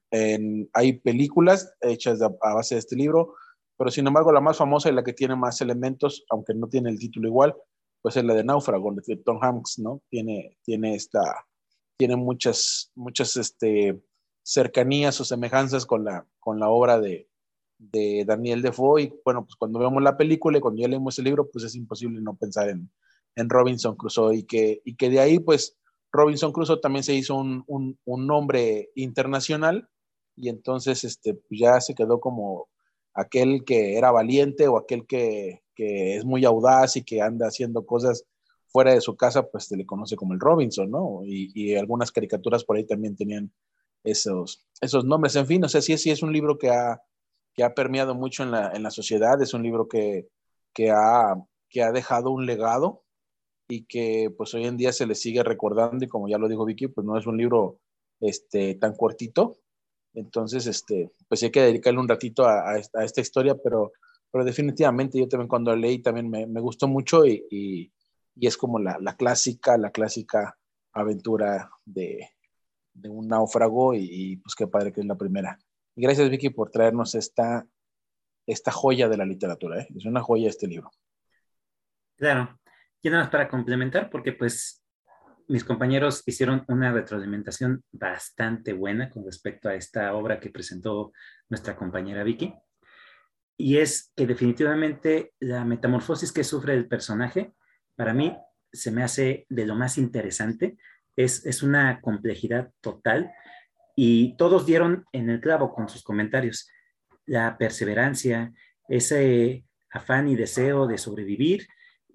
Hay películas hechas a base de este libro, pero sin embargo la más famosa y la que tiene más elementos, aunque no tiene el título igual, pues es la de Náufrago, de Tom Hanks, ¿no? Tiene, tiene esta, tiene muchas, muchas este, cercanías o semejanzas con la, con la obra de, de Daniel Defoe. Y bueno, pues cuando vemos la película y cuando ya leemos el libro, pues es imposible no pensar en, en Robinson Crusoe y que, y que de ahí, pues Robinson Crusoe también se hizo un, un, un nombre internacional y entonces este, pues ya se quedó como aquel que era valiente o aquel que, que es muy audaz y que anda haciendo cosas fuera de su casa, pues se le conoce como el Robinson, ¿no? Y, algunas caricaturas por ahí también tenían esos, esos nombres. En fin, o sea, sí, sí es un libro que ha, que ha permeado mucho en la, en la sociedad, es un libro que, que, ha, que ha dejado un legado y que pues hoy en día se le sigue recordando y como ya lo dijo Vicky, pues no es un libro este, tan cortito. Entonces, este, pues hay que dedicarle un ratito a, a esta historia, pero pero definitivamente yo también cuando leí también me, me gustó mucho y, y, es como la, la, clásica, la clásica aventura de, de un náufrago y, pues qué padre que es la primera. Y gracias Vicky por traernos esta, esta joya de la literatura, ¿eh? es una joya este libro. Claro, y nada más para complementar, porque pues mis compañeros hicieron una retroalimentación bastante buena con respecto a esta obra que presentó nuestra compañera Vicky y es que definitivamente la metamorfosis que sufre el personaje, para mí, se me hace de lo más interesante. Es, es una complejidad total y todos dieron en el clavo con sus comentarios. La perseverancia, ese afán y deseo de sobrevivir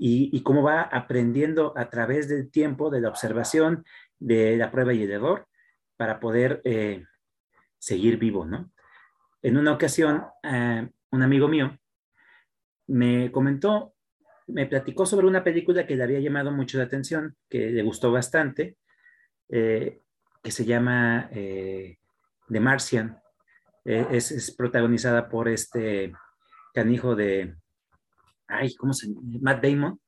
y, cómo va aprendiendo a través del tiempo, de la observación, de la prueba y el error, para poder eh, seguir vivo, ¿no? En una ocasión, eh, un amigo mío, me comentó, me platicó sobre una película que le había llamado mucho la atención, que le gustó bastante, eh, que se llama eh, The Martian. Eh, es, protagonizada por este canijo de ay, ¿cómo se llama? Matt Damon.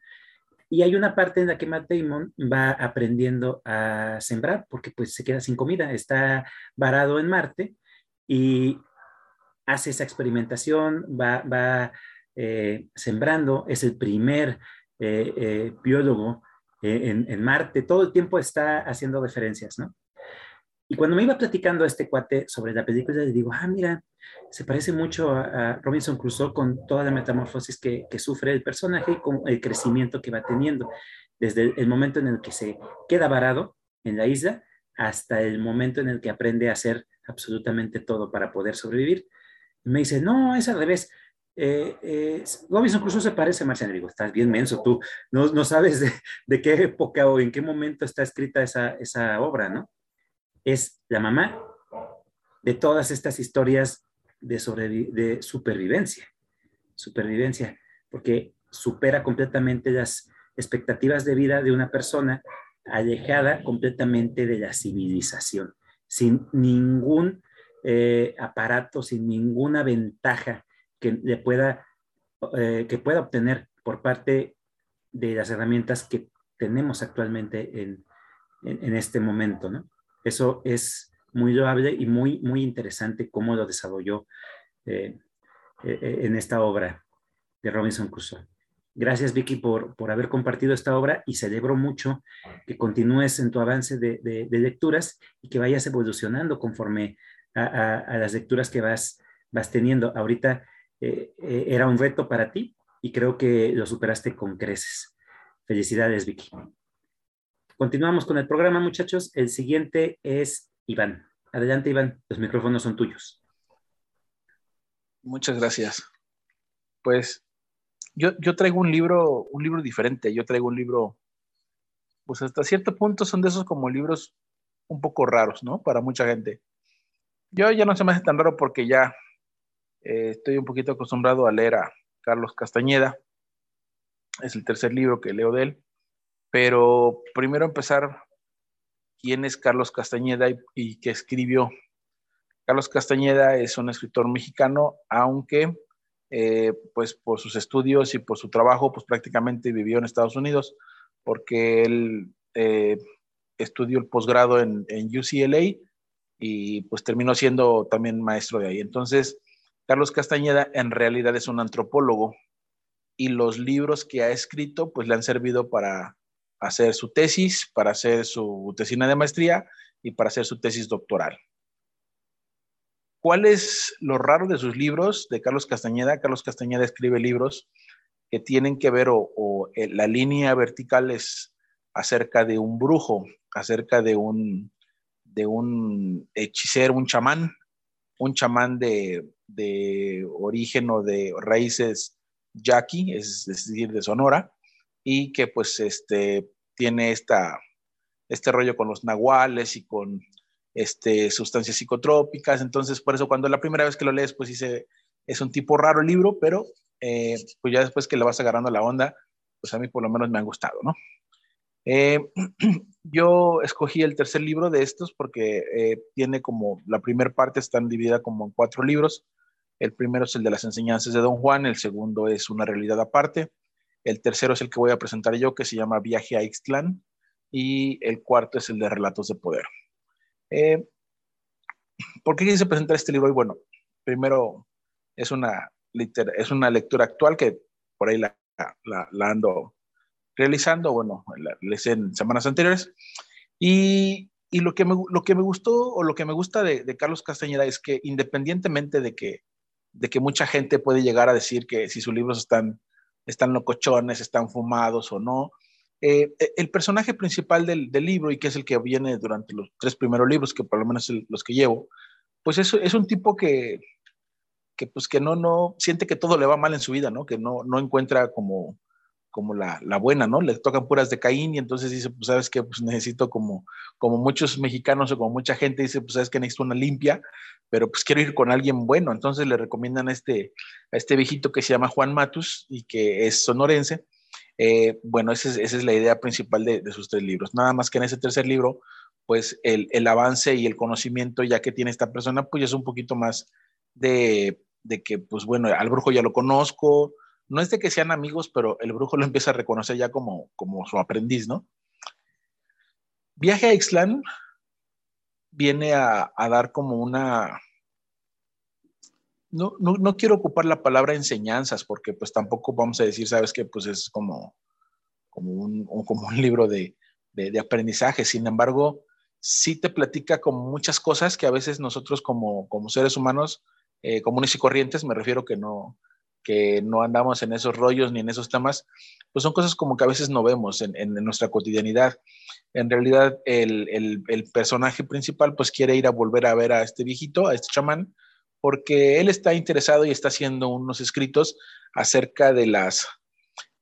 Y hay una parte en la que Matt Damon va aprendiendo a sembrar porque pues se queda sin comida, está varado en Marte y hace esa experimentación, va, va sembrando, es el primer biólogo en, en, Marte, todo el tiempo está haciendo referencias, ¿no? Y cuando me iba platicando este cuate sobre la película, le digo, ah, mira, se parece mucho a, Robinson Crusoe con toda la metamorfosis que, sufre el personaje y con el crecimiento que va teniendo, desde el momento en el que se queda varado en la isla hasta el momento en el que aprende a hacer absolutamente todo para poder sobrevivir. Me dice, no, es al revés. Eh, eh, Robinson Crusoe se parece a Marciano. Digo, estás bien menso tú, no, sabes de, qué época o en qué momento está escrita esa, obra, ¿no? Es la mamá de todas estas historias de, de supervivencia, supervivencia, porque supera completamente las expectativas de vida de una persona alejada completamente de la civilización, sin ningún eh, aparato, sin ninguna ventaja que le pueda, eh, que pueda obtener por parte de las herramientas que tenemos actualmente en, en, este momento, ¿no? Eso es muy loable y muy, muy interesante cómo lo desarrolló eh, en esta obra de Robinson Crusoe. Gracias, Vicky, por, por haber compartido esta obra y celebro mucho que continúes en tu avance de, de, de lecturas y que vayas evolucionando conforme a, a, a, las lecturas que vas, vas teniendo. Ahorita eh, eh, era un reto para ti y creo que lo superaste con creces. Felicidades, Vicky. Continuamos con el programa, muchachos. El siguiente es Iván. Adelante, Iván. Los micrófonos son tuyos. Muchas gracias. Pues yo, yo traigo un libro, un libro diferente. Yo traigo un libro, pues hasta cierto punto son de esos como libros un poco raros, ¿no? Para mucha gente. Yo ya no se me hace tan raro porque ya eh, estoy un poquito acostumbrado a leer a Carlos Castañeda. Es el tercer libro que leo de él. Pero primero empezar, ¿quién es Carlos Castañeda y, y qué escribió? Carlos Castañeda es un escritor mexicano, aunque eh, pues por sus estudios y por su trabajo, pues prácticamente vivió en Estados Unidos, porque él eh, estudió el posgrado en, en, UCLA y pues terminó siendo también maestro de ahí. Entonces, Carlos Castañeda en realidad es un antropólogo y los libros que ha escrito pues le han servido para hacer su tesis, para hacer su tesina de maestría y para hacer su tesis doctoral. ¿Cuál es lo raro de sus libros de Carlos Castañeda? Carlos Castañeda escribe libros que tienen que ver o, o eh, la línea vertical es acerca de un brujo, acerca de un, de un hechicero, un chamán, un chamán de, de origen o de raíces yaqui, es, decir, de Sonora, y que pues este, tiene esta, este rollo con los nahuales y con este, sustancias psicotrópicas. Entonces, por eso cuando la primera vez que lo lees, pues dice, es un tipo raro el libro, pero eh, pues ya después que le vas agarrando la onda, pues a mí por lo menos me han gustado, ¿no? Eh, yo escogí el tercer libro de estos porque eh, tiene como, la primera parte está dividida como en cuatro libros. El primero es el de las enseñanzas de Don Juan, el segundo es una realidad aparte, el tercero es el que voy a presentar yo, que se llama Viaje a Ixtlán, y el cuarto es el de Relatos de Poder. Eh, ¿Por qué quise presentar este libro hoy? Bueno, primero es una, es una lectura actual que por ahí la, la, la ando realizando, bueno, hice en semanas anteriores, y, y, lo, que me, lo que me gustó o lo que me gusta de, Carlos Castañeda es que independientemente de que, de que mucha gente puede llegar a decir que si sus libros están, están locochones, están fumados o no, eh, e, el personaje principal del, del, libro, y que es el que viene durante los tres primeros libros, que por lo menos los que llevo, pues es, es un tipo que, que, pues que no, no, siente que todo le va mal en su vida, ¿no? Que no, no encuentra como, como la, la, buena, ¿no? Le tocan puras de Caín y entonces dice, pues sabes que pues necesito como, como muchos mexicanos o como mucha gente dice, pues sabes que necesito una limpia, pero pues quiero ir con alguien bueno. Entonces le recomiendan a este, a este viejito que se llama Juan Matus y que es sonorense eh, bueno, esa es, esa es, la idea principal de, de, sus tres libros. Nada más que en ese tercer libro, pues el, el, avance y el conocimiento ya que tiene esta persona, pues es un poquito más de, de, que, pues bueno, al brujo ya lo conozco, no es de que sean amigos, pero el brujo lo empieza a reconocer ya como, como su aprendiz, ¿no? Viaje a Ixtlán viene a, dar como una... No, no, quiero ocupar la palabra enseñanzas, porque pues tampoco vamos a decir, sabes que pues es como, como, un, como un libro de, de, aprendizaje. Sin embargo, sí te platica como muchas cosas que a veces nosotros como, como seres humanos eh, comunes y corrientes, me refiero que no, que no andamos en esos rollos ni en esos temas, pues son cosas como que a veces no vemos en, nuestra cotidianidad. En realidad, el, el, el, personaje principal pues quiere ir a volver a ver a este viejito, a este chamán, porque él está interesado y está haciendo unos escritos acerca de las,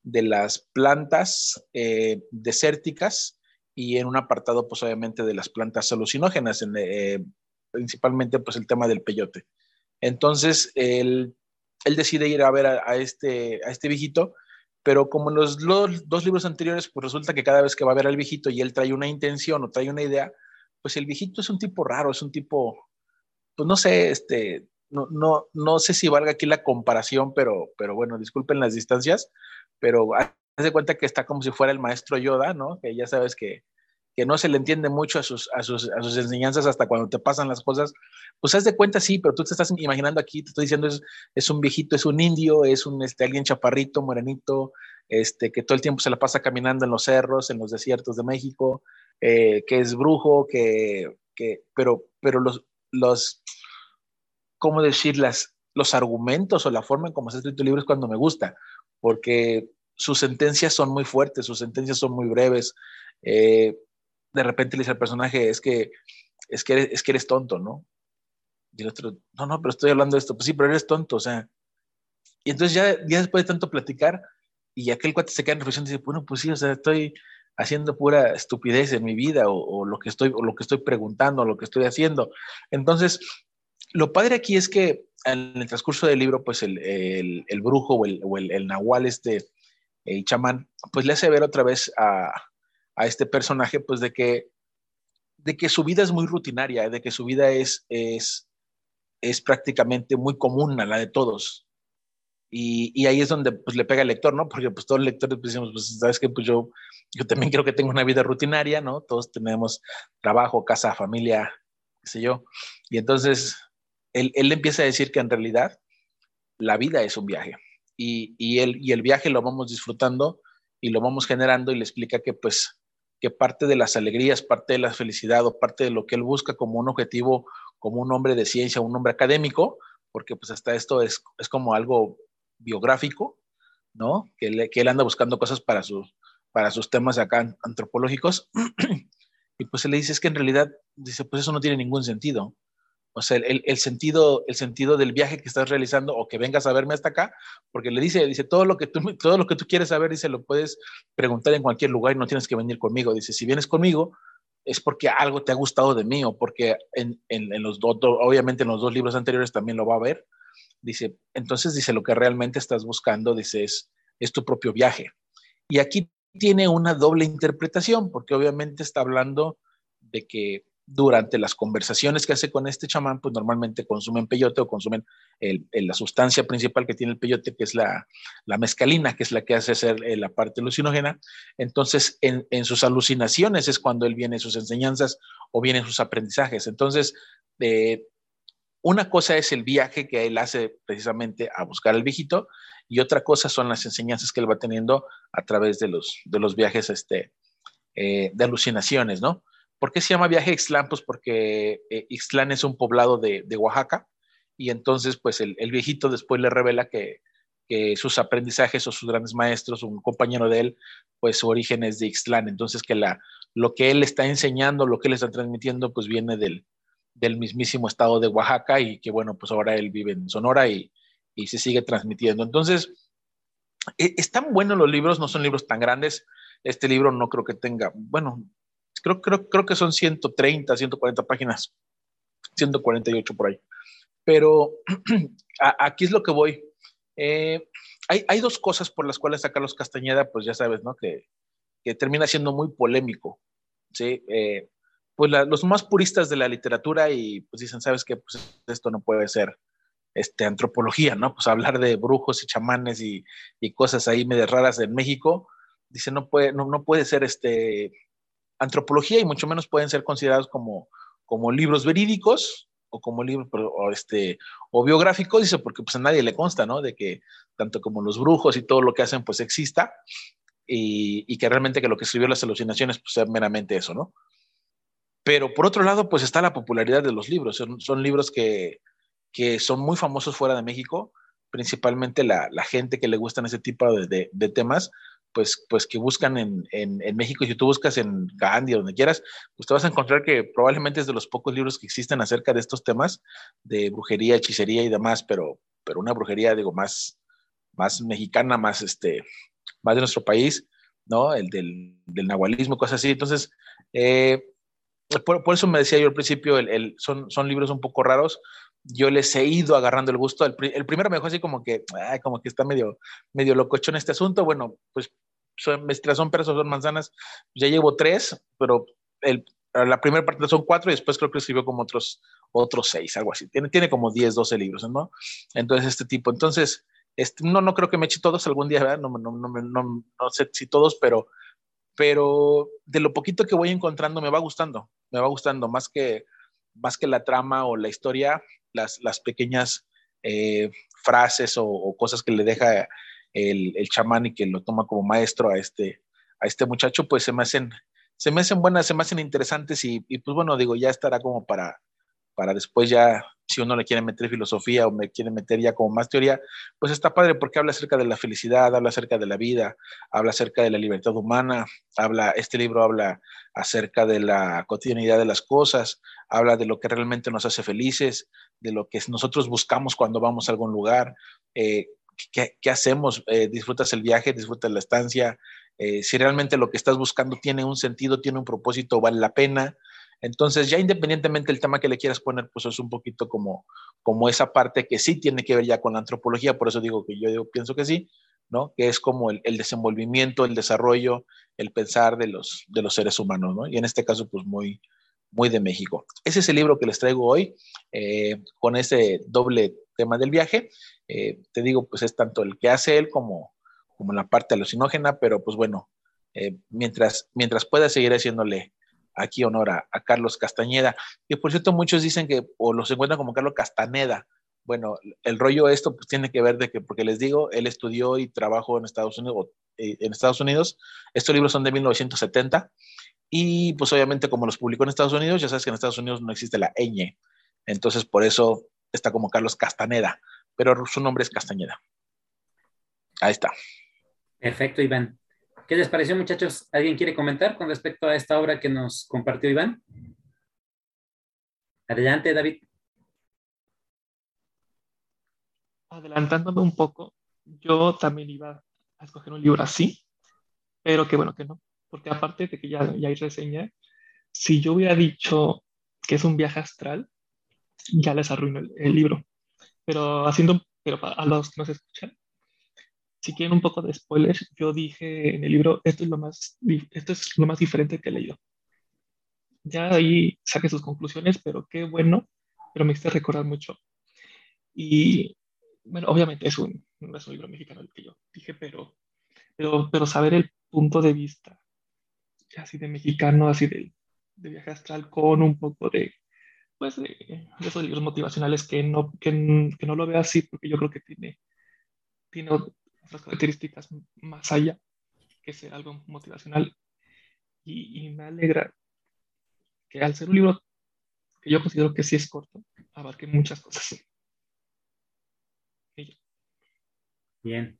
de las plantas eh, desérticas y en un apartado pues obviamente de las plantas alucinógenas, en, eh, principalmente pues el tema del peyote. Entonces, él él decide ir a ver a, este, a este viejito, pero como en los, dos libros anteriores, pues resulta que cada vez que va a ver al viejito y él trae una intención o trae una idea, pues el viejito es un tipo raro, es un tipo, pues no sé, este, no, no, no sé si valga aquí la comparación, pero, pero bueno, disculpen las distancias, pero haz de cuenta que está como si fuera el maestro Yoda, ¿no? Que ya sabes que, que no se le entiende mucho a sus, a sus, a sus enseñanzas hasta cuando te pasan las cosas, pues haz de cuenta sí, pero tú te estás imaginando aquí, te estoy diciendo, es, es un viejito, es un indio, es un este, alguien chaparrito, morenito, este, que todo el tiempo se la pasa caminando en los cerros, en los desiertos de México, eh, que es brujo, que, que, pero, pero los, los, ¿cómo decir? Las, los argumentos o la forma en cómo se escrito el libro es cuando me gusta, porque sus sentencias son muy fuertes, sus sentencias son muy breves. Eh, de repente le dice al personaje, es que, es que, eres, es que eres tonto, ¿no? Y el otro, no, no, pero estoy hablando de esto. Pues sí, pero eres tonto, o sea. Y entonces ya, después de tanto platicar, y aquel cuate se queda en reflexión y dice, bueno, pues sí, o sea, estoy haciendo pura estupidez en mi vida, o, lo, que estoy, o lo que estoy preguntando, o lo que estoy haciendo. Entonces, lo padre aquí es que en el transcurso del libro, pues el, el, el brujo o el, o el, el nahual, este, el chamán, pues le hace ver otra vez a, a este personaje, pues de que, de que su vida es muy rutinaria, de que su vida es, es, es prácticamente muy común a la de todos. Y, y, ahí es donde pues, le pega el lector, ¿no? Porque pues todos los lectores pues, decimos, pues sabes que pues yo, yo también creo que tengo una vida rutinaria, ¿no? Todos tenemos trabajo, casa, familia, qué sé yo. Y entonces él, él empieza a decir que en realidad la vida es un viaje. Y, y, el, y el viaje lo vamos disfrutando y lo vamos generando y le explica que pues que parte de las alegrías, parte de la felicidad o parte de lo que él busca como un objetivo, como un hombre de ciencia, un hombre académico, porque pues hasta esto es, es como algo biográfico, ¿no? Que, él anda buscando cosas para sus, para sus temas acá antropológicos. y pues él le dice, es que en realidad, dice, pues eso no tiene ningún sentido. O sea, el, el, sentido, el sentido del viaje que estás realizando o que vengas a verme hasta acá, porque le dice, dice, todo lo que tú, todo lo que tú quieres saber, dice, lo puedes preguntar en cualquier lugar y no tienes que venir conmigo. Dice, si vienes conmigo, es porque algo te ha gustado de mí o porque en, en, los dos, obviamente en los dos libros anteriores también lo va a ver. Dice, entonces dice, lo que realmente estás buscando, dice, es, es tu propio viaje. Y aquí tiene una doble interpretación, porque obviamente está hablando de que durante las conversaciones que hace con este chamán, pues normalmente consumen peyote o consumen la sustancia principal que tiene el peyote, que es la, la mezcalina, que es la que hace ser eh, la parte alucinógena. Entonces, en, en, sus alucinaciones es cuando él viene sus enseñanzas o vienen sus aprendizajes. Entonces, eh, una cosa es el viaje que él hace precisamente a buscar al viejito y otra cosa son las enseñanzas que él va teniendo a través de los, de los viajes este, eh, de alucinaciones, ¿no? ¿Por qué se llama viaje Ixtlán? Pues porque eh, Ixtlán es un poblado de, Oaxaca y entonces pues el, viejito después le revela que, sus aprendizajes o sus grandes maestros, un compañero de él, pues su origen es de Ixtlán. Entonces que lo que él está enseñando, lo que él está transmitiendo, pues viene del, mismísimo estado de Oaxaca y que bueno, pues ahora él vive en Sonora y, se sigue transmitiendo. Entonces, e, están buenos los libros, no son libros tan grandes. Este libro no creo que tenga, bueno, creo, creo, creo que son 130, 140 páginas, 148 por ahí. Pero aquí es lo que voy. Eh, hay, hay, dos cosas por las cuales a Carlos Castañeda, pues ya sabes, ¿no? Que, que termina siendo muy polémico, ¿sí? Eh, pues la, los más puristas de la literatura y pues dicen, ¿sabes qué? Pues esto no puede ser este, antropología, ¿no? Pues hablar de brujos y chamanes y, y cosas ahí medio raras en México, dice, no puede, no, no puede ser este, antropología y mucho menos pueden ser considerados como, como libros verídicos o como libros este, o biográficos, dice, porque pues a nadie le consta, ¿no? De que tanto como los brujos y todo lo que hacen, pues exista y, que realmente que lo que escribió las alucinaciones, pues sea meramente eso, ¿no? Pero por otro lado, pues está la popularidad de los libros. Son, libros que, que, son muy famosos fuera de México, principalmente la, gente que le gustan ese tipo de, de temas, pues, pues que buscan en, en, México. Si tú buscas en Gandhi, donde quieras, pues te vas a encontrar que probablemente es de los pocos libros que existen acerca de estos temas de brujería, hechicería y demás, pero, pero una brujería, digo, más, más mexicana, más, este, más de nuestro país, ¿no? El del, del nahualismo, cosas así. Entonces, eh, por, por, eso me decía yo al principio, el, son, son libros un poco raros. Yo les he ido agarrando el gusto. El, el primero me dejó así como que, ay, como que está medio, medio locochón este asunto. Bueno, pues son, son peras o son manzanas. Ya llevo tres, pero el, la primera parte son cuatro y después creo que escribió como otros, otros seis, algo así. Tiene, tiene como 10, 12 libros, ¿no? Entonces, este tipo. Entonces, este, no, no creo que me eche todos algún día, ¿verdad? No, no, no, no, no sé si todos, pero pero de lo poquito que voy encontrando me va gustando, me va gustando más que, más que la trama o la historia, las, las pequeñas eh, frases o, cosas que le deja el, el, chamán y que lo toma como maestro a este, a este muchacho, pues se me hacen, se me hacen buenas, se me hacen interesantes y, y pues bueno, digo, ya estará como para, para después ya, si uno le quiere meter filosofía o me quiere meter ya como más teoría, pues está padre porque habla acerca de la felicidad, habla acerca de la vida, habla acerca de la libertad humana, habla, este libro habla acerca de la cotidianidad de las cosas, habla de lo que realmente nos hace felices, de lo que nosotros buscamos cuando vamos a algún lugar, eh, ¿qué, ¿qué, hacemos? Eh, ¿Disfrutas el viaje? ¿Disfrutas la estancia? Eh, si realmente lo que estás buscando tiene un sentido, tiene un propósito, vale la pena. Entonces, ya independientemente del tema que le quieras poner, pues es un poquito como, como esa parte que sí tiene que ver ya con la antropología, por eso digo que yo digo, pienso que sí, ¿no? Que es como el, el, desenvolvimiento, el desarrollo, el pensar de los, de los seres humanos, ¿no? Y en este caso, pues muy, muy de México. Ese es el libro que les traigo hoy, eh, con ese doble tema del viaje. Eh, te digo, pues es tanto el que hace él como, como la parte alucinógena, pero pues bueno, eh, mientras, mientras pueda seguir haciéndole aquí honor a, Carlos Castañeda. Y por cierto, muchos dicen que o los encuentran como Carlos Castaneda. Bueno, el rollo esto pues tiene que ver de que, porque les digo, él estudió y trabajó en Estados Unidos, eh, en Estados Unidos. Estos libros son de 1970 y pues obviamente como los publicó en Estados Unidos, ya sabes que en Estados Unidos no existe la ñ. Entonces por eso está como Carlos Castaneda, pero su nombre es Castañeda. Ahí está. Perfecto, Iván. ¿Qué les pareció, muchachos? ¿Alguien quiere comentar con respecto a esta obra que nos compartió Iván? Adelante, David. Adelantándome un poco, yo también iba a escoger un libro así, pero qué bueno que no, porque aparte de que ya, hay reseña, si yo hubiera dicho que es un viaje astral, ya les arruino el, el libro. Pero haciendo, pero a los que nos escuchan, si quieren un poco de spoiler, yo dije en el libro, esto es lo más, esto es lo más diferente que he leído. Ya ahí saqué sus conclusiones, pero qué bueno, pero me hice recordar mucho. Y bueno, obviamente es un, no es un libro mexicano el que yo dije, pero, pero, pero saber el punto de vista, así de mexicano, así de, de viaje astral, con un poco de, pues, de, de esos libros motivacionales que no, que, que no lo veo así, porque yo creo que tiene, tiene otras características más allá que ser algo motivacional. Y, y, me alegra que al ser un libro que yo considero que sí es corto, abarque muchas cosas. Bien.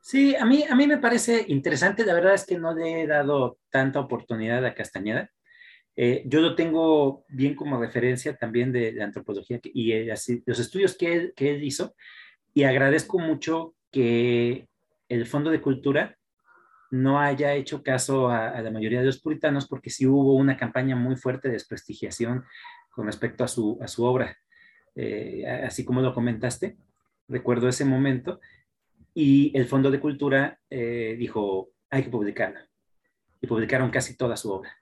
Sí, a mí, a mí me parece interesante. La verdad es que no le he dado tanta oportunidad a Castañeda. Eh, yo lo tengo bien como referencia también de, de antropología y eh, así, los estudios que él, que él hizo. Y agradezco mucho que el Fondo de Cultura no haya hecho caso a, la mayoría de los puritanos porque sí hubo una campaña muy fuerte de desprestigiación con respecto a su, a su obra. Eh, así como lo comentaste, recuerdo ese momento, y el Fondo de Cultura eh, dijo, hay que publicarla. Y publicaron casi toda su obra.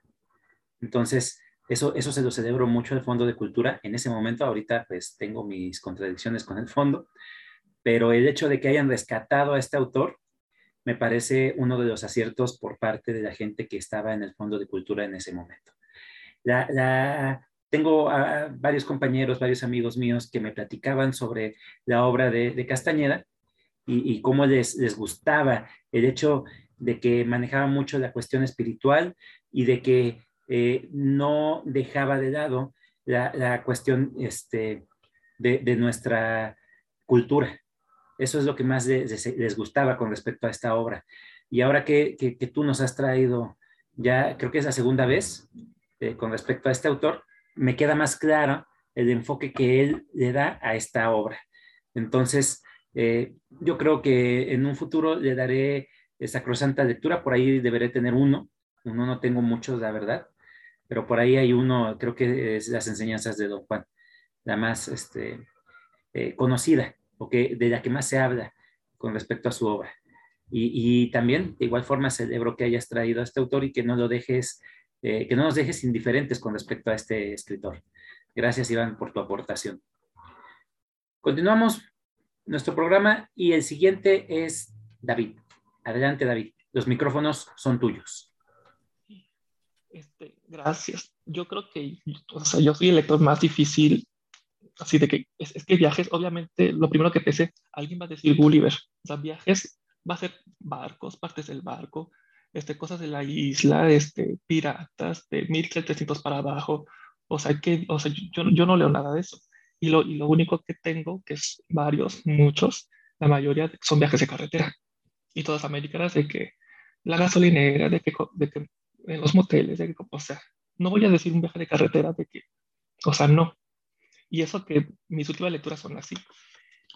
Entonces, Eso, eso se lo celebro mucho al Fondo de Cultura. En ese momento, ahorita, pues tengo mis contradicciones con el fondo, pero el hecho de que hayan rescatado a este autor me parece uno de los aciertos por parte de la gente que estaba en el Fondo de Cultura en ese momento. Tengo varios compañeros, varios amigos míos que me platicaban sobre la obra de, Castañeda y, cómo les, les gustaba el hecho de que manejaba mucho la cuestión espiritual y de que eh, no dejaba de lado la, cuestión este, de, nuestra cultura. Eso es lo que más les, gustaba con respecto a esta obra. Y ahora que, tú nos has traído, ya creo que es la segunda vez, eh, con respecto a este autor, me queda más claro el enfoque que él le da a esta obra. Entonces, eh, yo creo que en un futuro le daré esa cruzanta lectura, por ahí deberé tener uno, uno no tengo muchos, la verdad, pero por ahí hay uno, creo que es las enseñanzas de Don Juan, la más este, eh, conocida, o que, de la que más se habla con respecto a su obra. Y, también, de igual forma, celebro que hayas traído a este autor y que no lo dejes, eh, que no nos dejes indiferentes con respecto a este escritor. Gracias, Iván, por tu aportación. Continuamos nuestro programa y el siguiente es David. Adelante, David. Los micrófonos son tuyos. Este, gracias. Yo creo que o sea, yo soy el lector más difícil, así de que es, que viajes, obviamente, lo primero que pensé, alguien va a decir Gulliver. O sea, viajes va a ser barcos, partes del barco, este, cosas de la isla, este, piratas, de 1700 para abajo. O sea, que, o sea yo, yo no leo nada de eso. Y lo, y lo único que tengo, que es varios, muchos, la mayoría son viajes de carretera y todas americanas de que la gasolinera, de que, de que en los moteles, de que, o sea, no voy a decir un viaje de carretera, de que, o sea, no. Y eso que mis últimas lecturas son así.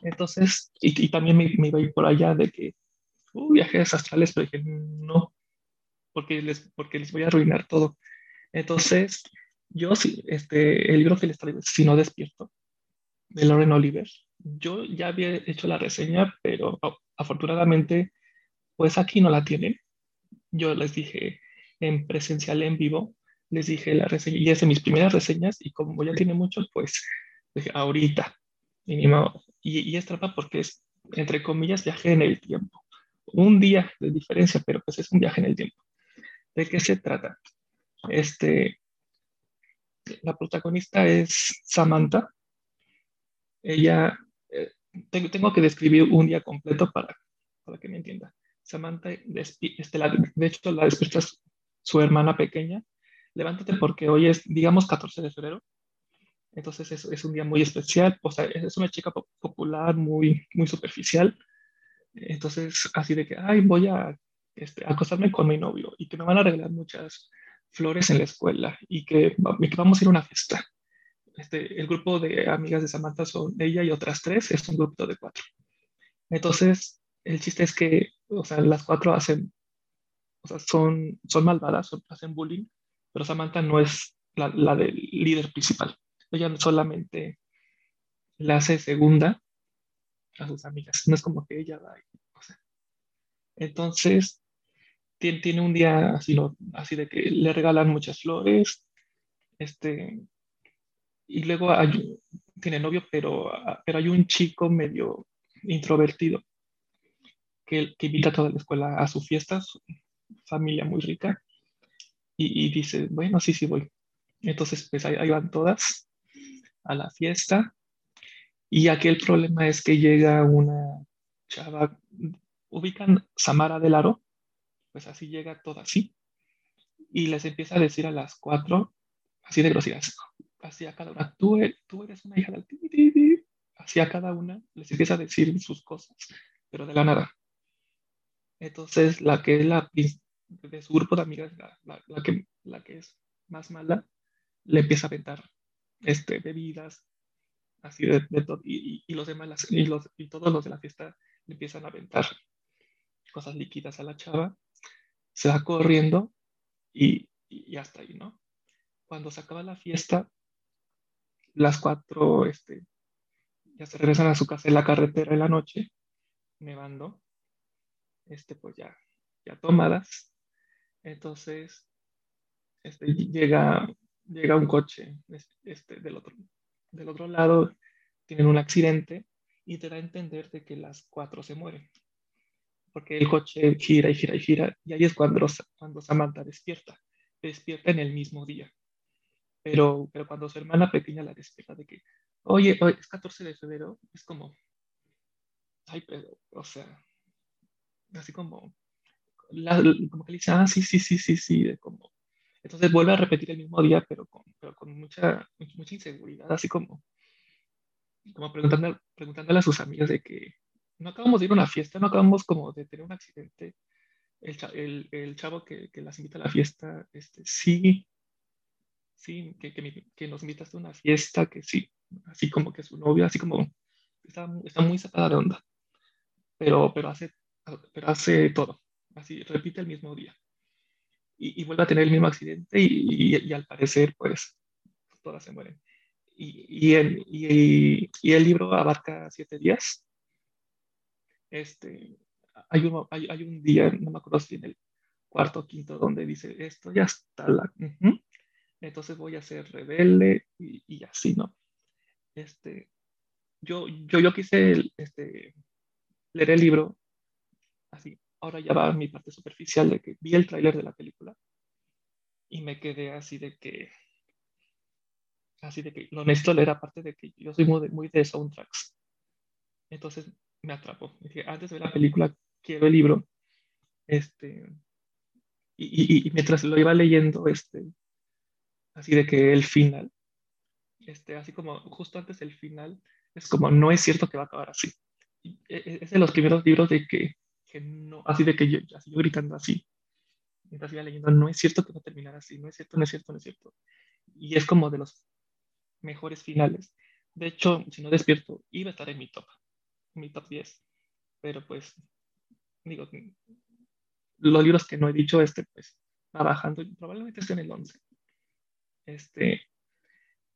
Entonces, y, también me, me, iba a ir por allá de que, uh, viajes astrales, pero dije, no, porque les, porque les voy a arruinar todo. Entonces, yo sí, este, el libro que les traigo Si no despierto, de Lauren Oliver, yo ya había hecho la reseña, pero afortunadamente pues aquí no la tienen. Yo les dije en presencial, en vivo, les dije la reseña, y es de mis primeras reseñas, y como ya tiene mucho, pues ahorita, y, es trampa porque es, entre comillas, viaje en el tiempo. Un día de diferencia, pero pues es un viaje en el tiempo. ¿De qué se trata? Este, la protagonista es Samantha. Ella, eh, tengo, que describir un día completo para, para que me entienda. Samantha, este, de hecho, la despierta su hermana pequeña. Levántate porque hoy es, digamos, 14 de febrero. Entonces es, es un día muy especial. O sea, es una chica popular, muy, muy superficial. Entonces, así de que, ay, voy a este, acostarme con mi novio y que me van a regalar muchas flores en la escuela y que, que vamos a ir a una fiesta. Este, el grupo de amigas de Samantha son ella y otras tres, es un grupo de cuatro. Entonces, el chiste es que, o sea, las cuatro hacen, o sea, son, son malvadas, hacen bullying, pero Samantha no es la, la del líder principal. Ella solamente la hace segunda a sus amigas. No es como que ella va. O sea. Entonces, tiene, tiene un día así, así de que le regalan muchas flores, este, y luego hay, tiene novio, pero, pero hay un chico medio introvertido que, invita a toda la escuela a su fiesta, su familia muy rica, y, dice, bueno, sí, sí voy. Entonces, pues ahí, van todas a la fiesta, y aquí el problema es que llega una chava, ubican Samara del Aro, pues así llega toda así, y les empieza a decir a las cuatro, así de groserías, así a cada una, tú tú eres una hija del así a cada una les empieza a decir sus cosas, pero de la nada. Entonces, la que es la de su grupo de amigas, la, que, la que es más mala, le empieza a aventar este, bebidas, así de, todo, y, y, los demás, y, los, y todos los de la fiesta le empiezan a aventar cosas líquidas a la chava, se va corriendo y, y hasta ahí, ¿no? Cuando se acaba la fiesta, las cuatro este, ya se regresan a su casa en la carretera en la noche, nevando, este, pues ya, ya tomadas. Entonces, este, llega llega un coche este, del, otro, del otro lado, tienen un accidente y te da a entender de que las cuatro se mueren. Porque el coche gira y gira y gira, y ahí es cuando, cuando Samantha despierta. Despierta en el mismo día. Pero, pero cuando su hermana pequeña la despierta de que, oye, oye es 14 de febrero, es como, ay, pero, o sea, así como, como que le dice, ah, sí, sí, sí, sí, sí, como, entonces vuelve a repetir el mismo día, pero con, mucha, mucha inseguridad, así como, como preguntándole, preguntándole a sus amigas de que no acabamos de ir a una fiesta, no acabamos como de tener un accidente. El, chavo que, que, las invita a la fiesta, este, sí, sí, que, que, que, nos invitaste a una fiesta, que sí, así como que su novio, así como está, está muy sacada de onda, pero, pero, hace, pero hace todo, así repite el mismo día y, vuelve a tener el mismo accidente y, y, al parecer pues todas se mueren. Y, el, y, el libro abarca siete días. Este, hay, uno, hay, hay, un día, no me acuerdo si en el cuarto o quinto, donde dice, esto ya está la... Entonces voy a ser rebelde y, así, ¿no? Este, yo, yo, yo quise este, leer el libro así, ahora ya va mi parte superficial de que vi el tráiler de la película y me quedé así de que, así de que lo necesito leer aparte de que yo soy muy de, muy de soundtracks. Entonces me atrapó. Dije, antes de ver la película, quiero el libro. Este, y, y, mientras lo iba leyendo, este, así de que el final, este, así como justo antes del final, es como, no es cierto que va a acabar así. E, e, es de los primeros libros de que no, así de que yo, así yo gritando así, mientras iba leyendo, no es cierto que va a terminar así, no es cierto, no es cierto, no es cierto. Y es como de los mejores finales. De hecho, si no despierto, iba a estar en mi top, en mi top 10. Pero pues, digo, los libros que no he dicho, este, pues, va bajando, probablemente esté en el 11. Este,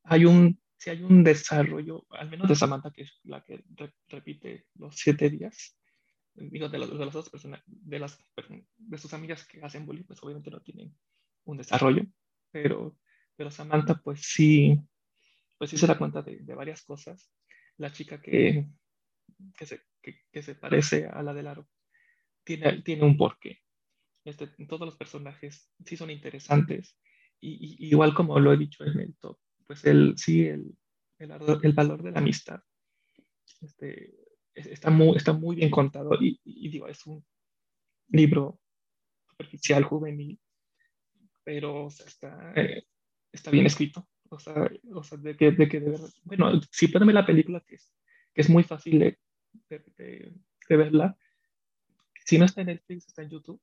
hay un, si hay un desarrollo, al menos de Samantha, que es la que repite los siete días, digo, de, de las otras personas, de, las, de sus amigas que hacen bullying, pues obviamente no tienen un desarrollo, pero, pero Samantha pues sí, pues sí se da cuenta de, de varias cosas. La chica que, que, se, que, se parece a la del aro tiene, tiene un porqué. Este, todos los personajes sí son interesantes y, igual como lo he dicho en el top, pues el, sí, el, el, el valor de la amistad este, está muy, está muy bien contado y, digo, es un libro superficial, juvenil, pero está, eh, está bien escrito. O sea, o sea de, que, de que de bueno, si pueden la película, que es, que es muy fácil de, de, verla, si no está en Netflix, está en YouTube.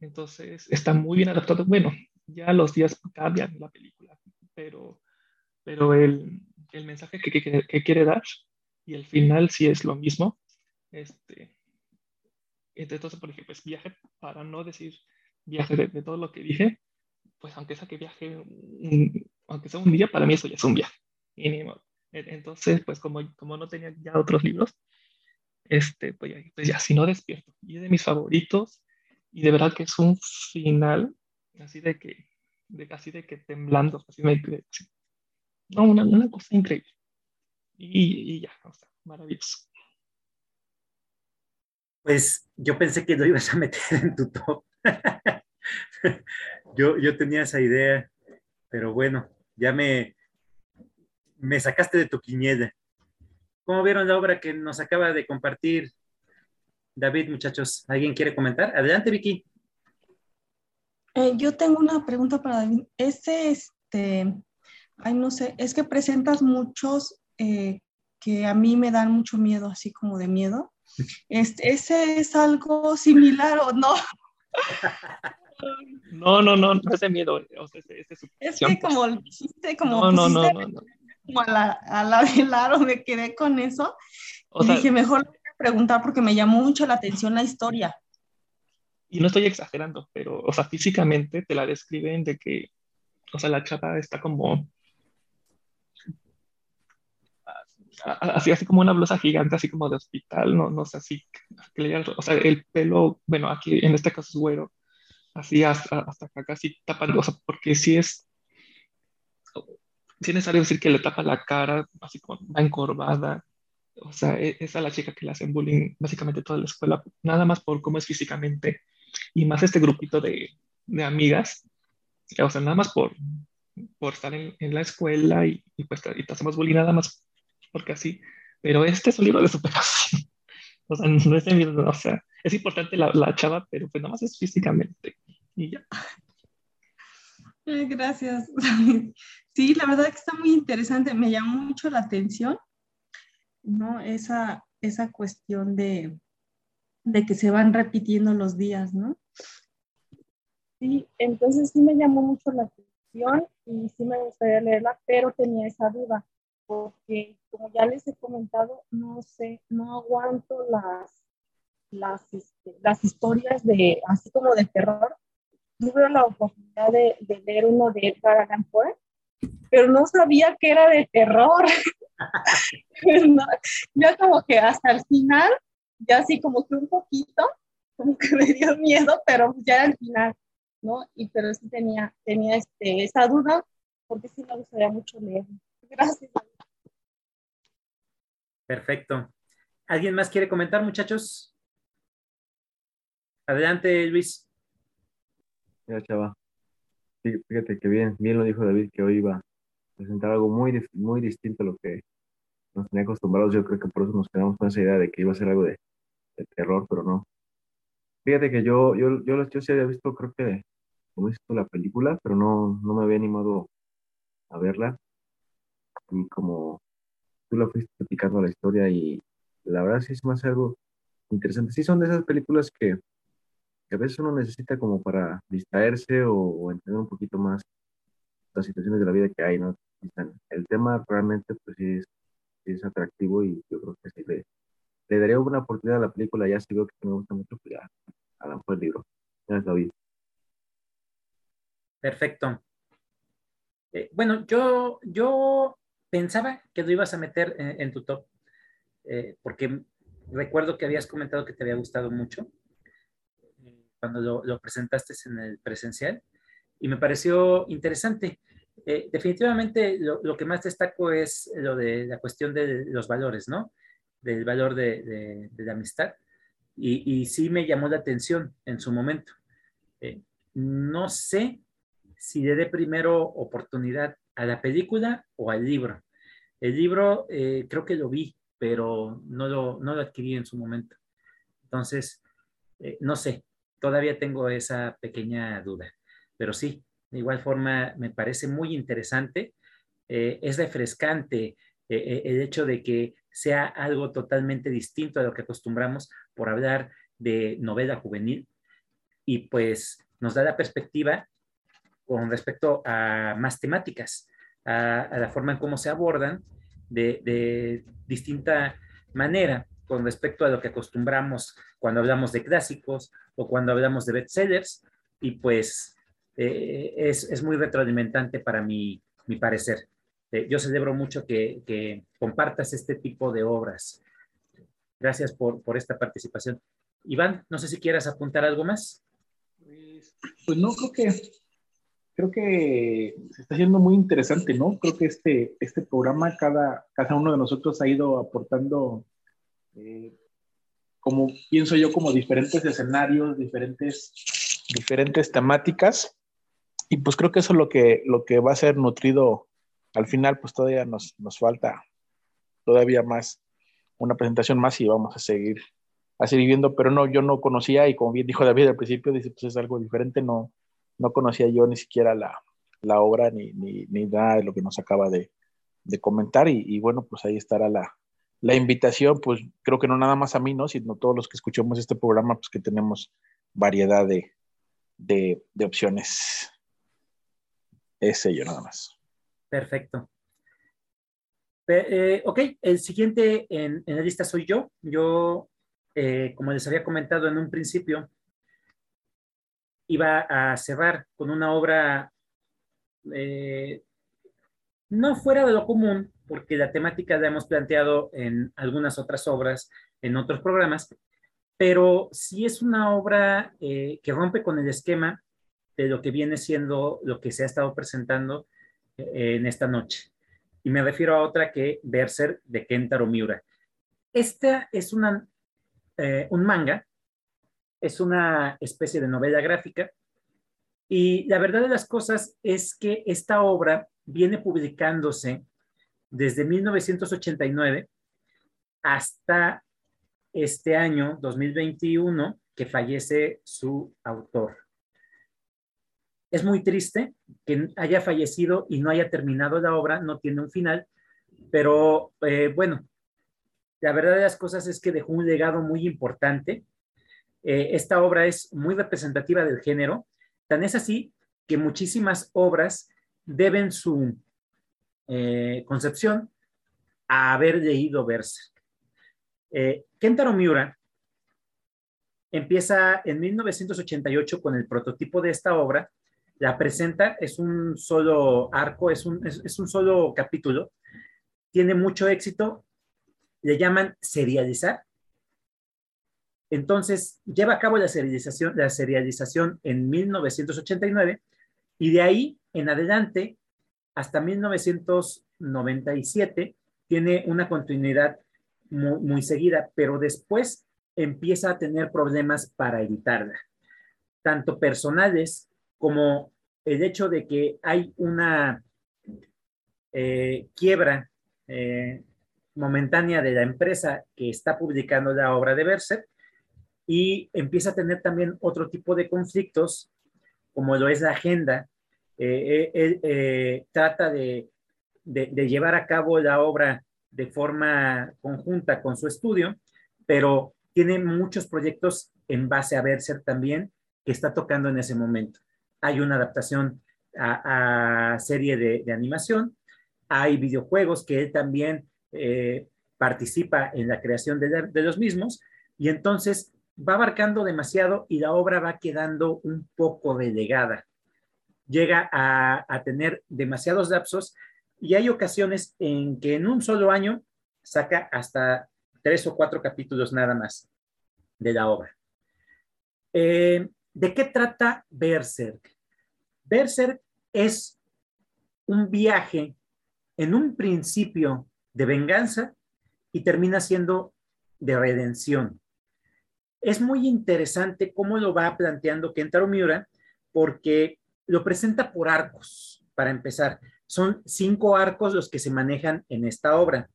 Entonces, está muy bien adaptado. Bueno, ya los días cambian la película, pero, pero el, el mensaje que, que, que, quiere dar y el final sí es lo mismo. Este, entonces, por ejemplo, es viaje, para no decir viaje de, todo lo que dije, pues aunque sea que viaje, aunque sea un día, para mí eso ya es un viaje. Entonces, pues como, como no tenía ya otros libros, este, pues, ya, pues ya, si no despierto. Y es de mis favoritos, y de verdad que es un final así de que, de, así de que temblando, así me, no, una, una cosa increíble. Y, ya, o sea, maravilloso. Pues yo pensé que lo ibas a meter en tu top. yo, yo tenía esa idea, pero bueno, ya me, me sacaste de tu quiniela. ¿Cómo vieron la obra que nos acaba de compartir David, muchachos? ¿Alguien quiere comentar? Adelante, Vicky. Eh, yo tengo una pregunta para David. Ese, este, ay, no sé, es que presentas muchos eh, que a mí me dan mucho miedo, así como de miedo. Este, ¿Ese es algo similar o no? No, no, no, no es de miedo. es, que como dijiste, como, no, no, no, como a la, a la de Laro, me quedé con eso. y dije, mejor preguntar porque me llamó mucho la atención la historia. Y no estoy exagerando, pero, o sea, físicamente te la describen de que, o sea, la chapa está como así, así como una blusa gigante, así como de hospital, no, no sé, así, o sea, el pelo, bueno, aquí en este caso es güero, así hasta, hasta acá casi tapando, o sea, porque sí es, si es necesario decir que le tapa la cara, así como va encorvada. O sea, e, es a la chica que le hacen bullying básicamente toda la escuela, nada más por cómo es físicamente. Y más este grupito de, de amigas, o sea, nada más por, por estar en, en la escuela y, y, pues y te hacemos bullying nada más porque así. Pero este es un libro de superación. O sea, no es de o sea, es importante la, la chava, pero pues nada más es físicamente. Y ya. Gracias. Sí, la verdad que está muy interesante. Me llamó mucho la atención, ¿no? Esa, esa cuestión de, de que se van repitiendo los días, ¿no? Sí, entonces sí me llamó mucho la atención y sí me gustaría leerla, pero tenía esa duda, porque como ya les he comentado, no sé, no aguanto las, las, este, las historias de, así como de terror, tuve la oportunidad de, de leer uno de Edgar Allan Poe, pero no sabía que era de terror. no, ya como que hasta el final, ya así como que un poquito, como que me dio miedo, pero ya al final, ¿no? Y pero sí tenía, tenía este, esa duda, porque sí me gustaría mucho leer. Gracias. Perfecto. ¿Alguien más quiere comentar, muchachos? Adelante, Luis. Ya, chava. Fíjate que bien, bien lo dijo David que hoy iba a presentar algo muy, muy distinto a lo que nos tenía acostumbrados. Yo creo que por eso nos quedamos con esa idea de que iba a ser algo de, terror, pero no. Fíjate que yo, yo, yo, sí había visto, creo que, como visto la película, pero no, no me había animado a verla. Y como tú la fuiste platicando la historia y la verdad sí es más algo interesante. Sí son de esas películas que a veces uno necesita como para distraerse o, entender un poquito más las situaciones de la vida que hay, ¿no? El tema realmente pues sí es, es atractivo y yo creo que sí le, le daría una oportunidad a la película, ya si veo que me gusta mucho, pues ya, a lo mejor el libro. Es David. Perfecto. Eh, bueno, yo, yo pensaba que lo ibas a meter en, en tu top, eh, porque recuerdo que habías comentado que te había gustado mucho cuando lo, presentaste en el presencial y me pareció interesante. Eh, definitivamente lo, que más destaco es lo de la cuestión de los valores, ¿no? Del valor de, la amistad. Y, sí me llamó la atención en su momento. Eh, no sé si le dé primero oportunidad a la película o al libro. El libro eh, creo que lo vi, pero no lo, no lo adquirí en su momento. Entonces, no sé, todavía tengo esa pequeña duda. Pero sí, de igual forma me parece muy interesante. Eh, es refrescante eh, eh, el hecho de que sea algo totalmente distinto a lo que acostumbramos por hablar de novela juvenil y pues nos da la perspectiva con respecto a más temáticas, a, la forma en cómo se abordan de, de distinta manera con respecto a lo que acostumbramos cuando hablamos de clásicos o cuando hablamos de bestsellers y pues eh, es, es, muy retroalimentante para mi, mi parecer. Eh, yo celebro mucho que, que, compartas este tipo de obras. Gracias por, por, esta participación. Iván, no sé si quieras apuntar algo más. Pues, pues no, creo que creo que se está haciendo muy interesante, ¿no? Creo que este, este programa, cada, cada uno de nosotros ha ido aportando eh, como pienso yo, como diferentes escenarios, diferentes, diferentes temáticas. Y pues creo que eso es lo que, lo que va a ser nutrido al final, pues todavía nos, nos falta todavía más, una presentación más y vamos a seguir, a seguir viendo, pero no, yo no conocía y como bien dijo David al principio, dice, pues es algo diferente, no, no conocía yo ni siquiera la, la obra ni, ni, ni, nada de lo que nos acaba de, de comentar y, y, bueno, pues ahí estará la, la invitación, pues creo que no nada más a mí, ¿no? Sino todos los que escuchemos este programa, pues que tenemos variedad de, de, de opciones. Es ello nada más. Perfecto. Eh, ok, el siguiente en, en, la lista soy yo. Yo, eh, como les había comentado en un principio, iba a cerrar con una obra eh, no fuera de lo común, porque la temática la hemos planteado en algunas otras obras, en otros programas, pero sí es una obra eh, que rompe con el esquema de lo que viene siendo lo que se ha estado presentando eh, en esta noche. Y me refiero a otra que Berser de Kentaro Miura. Esta es una, un manga, es una especie de novela gráfica. Y la verdad de las cosas es que esta obra viene publicándose desde 1989 hasta este año 2021 que fallece su autor. Es muy triste que haya fallecido y no haya terminado la obra, no tiene un final, pero eh, bueno, la verdad de las cosas es que dejó un legado muy importante. Eh, esta obra es muy representativa del género, tan es así que muchísimas obras deben su eh, concepción a haber leído Berserk. Kentaro Miura empieza en 1988 con el prototipo de esta obra la presenta, es un solo arco, es un, es, un solo capítulo, tiene mucho éxito, le llaman serializar. Entonces, lleva a cabo la serialización, en 1989 y de ahí en adelante, hasta 1997, tiene una continuidad muy, seguida, pero después empieza a tener problemas para editarla, tanto personales como el hecho de que hay una eh, quiebra eh, momentánea de la empresa que está publicando la obra de Berser y empieza a tener también otro tipo de conflictos, como lo es la agenda. Eh, él trata de, de llevar a cabo la obra de forma conjunta con su estudio, pero tiene muchos proyectos en base a Berser también que está tocando en ese momento hay una adaptación a, serie de, animación, hay videojuegos que él también eh, participa en la creación de, los mismos, y entonces va abarcando demasiado y la obra va quedando un poco delegada. Llega a, a tener demasiados lapsos y hay ocasiones en que en un solo año saca hasta tres o cuatro capítulos nada más de la obra. Eh, ¿De qué trata Berserk? Berserk es un viaje en un principio de venganza y termina siendo de redención. Es muy interesante cómo lo va planteando Kentaro Miura porque lo presenta por arcos, para empezar. Son cinco arcos los que se manejan en esta obra.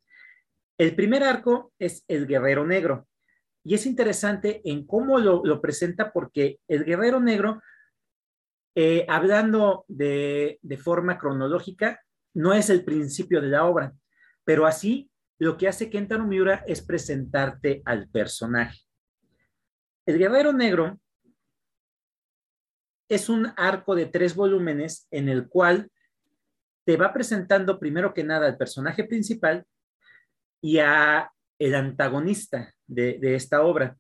El primer arco es el Guerrero Negro. Y es interesante en cómo lo, presenta porque el Guerrero Negro eh, hablando de, forma cronológica, no es el principio de la obra, pero así lo que hace Kentaro Miura es presentarte al personaje. El Guerrero Negro es un arco de tres volúmenes en el cual te va presentando primero que nada al personaje principal y a el antagonista de, esta obra.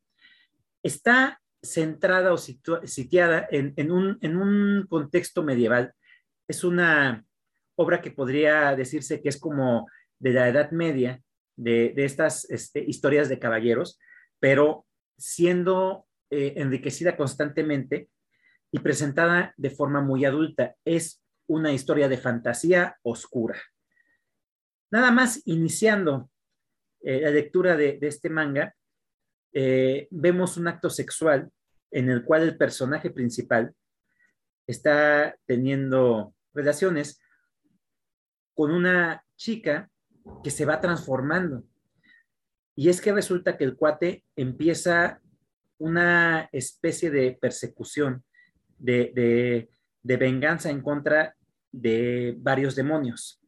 Está centrada o sitiada en, un, contexto medieval. Es una obra que podría decirse que es como de la Edad Media, de, estas este, historias de caballeros, pero siendo eh, enriquecida constantemente y presentada de forma muy adulta. Es una historia de fantasía oscura. Nada más iniciando eh, la lectura de este manga, eh, vemos un acto sexual en el cual el personaje principal está teniendo relaciones con una chica que se va transformando. Y es que resulta que el cuate empieza una especie de persecución, de, de venganza en contra de varios demonios.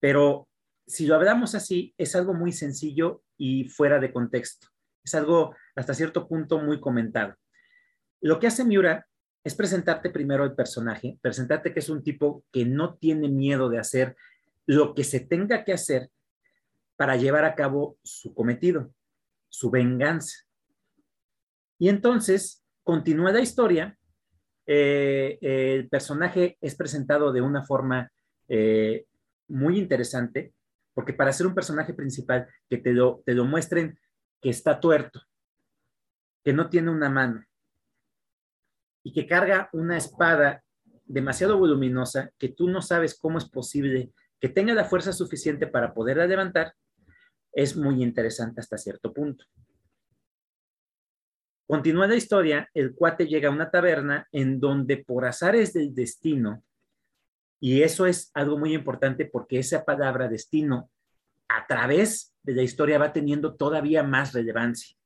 Pero si lo hablamos así, es algo muy sencillo y fuera de contexto. Es algo hasta cierto punto muy comentado. Lo que hace Miura es presentarte primero el personaje, presentarte que es un tipo que no tiene miedo de hacer lo que se tenga que hacer para llevar a cabo su cometido, su venganza. Y entonces continúa la historia. Eh, el personaje es presentado de una forma eh, muy interesante porque para ser un personaje principal, que te te lo muestren que está tuerto, que no tiene una mano y que carga una espada demasiado voluminosa que tú no sabes cómo es posible que tenga la fuerza suficiente para poderla levantar, es muy interesante hasta cierto punto. Continúa la historia, el cuate llega a una taberna en donde por azares del destino, y eso es algo muy importante porque esa palabra destino a través de la historia va teniendo todavía más relevancia.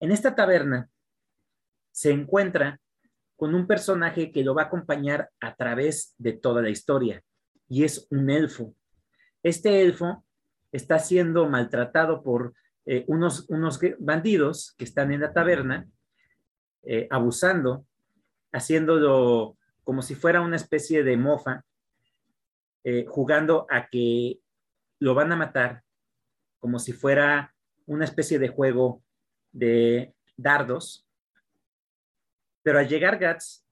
En esta taberna se encuentra con un personaje que lo va a acompañar a través de toda la historia, y es un elfo. Este elfo está siendo maltratado por eh, unos, unos bandidos que están en la taberna, eh, abusando, haciéndolo como si fuera una especie de mofa, eh, jugando a que lo van a matar, como si fuera una especie de juego de dardos. Pero al llegar Gats,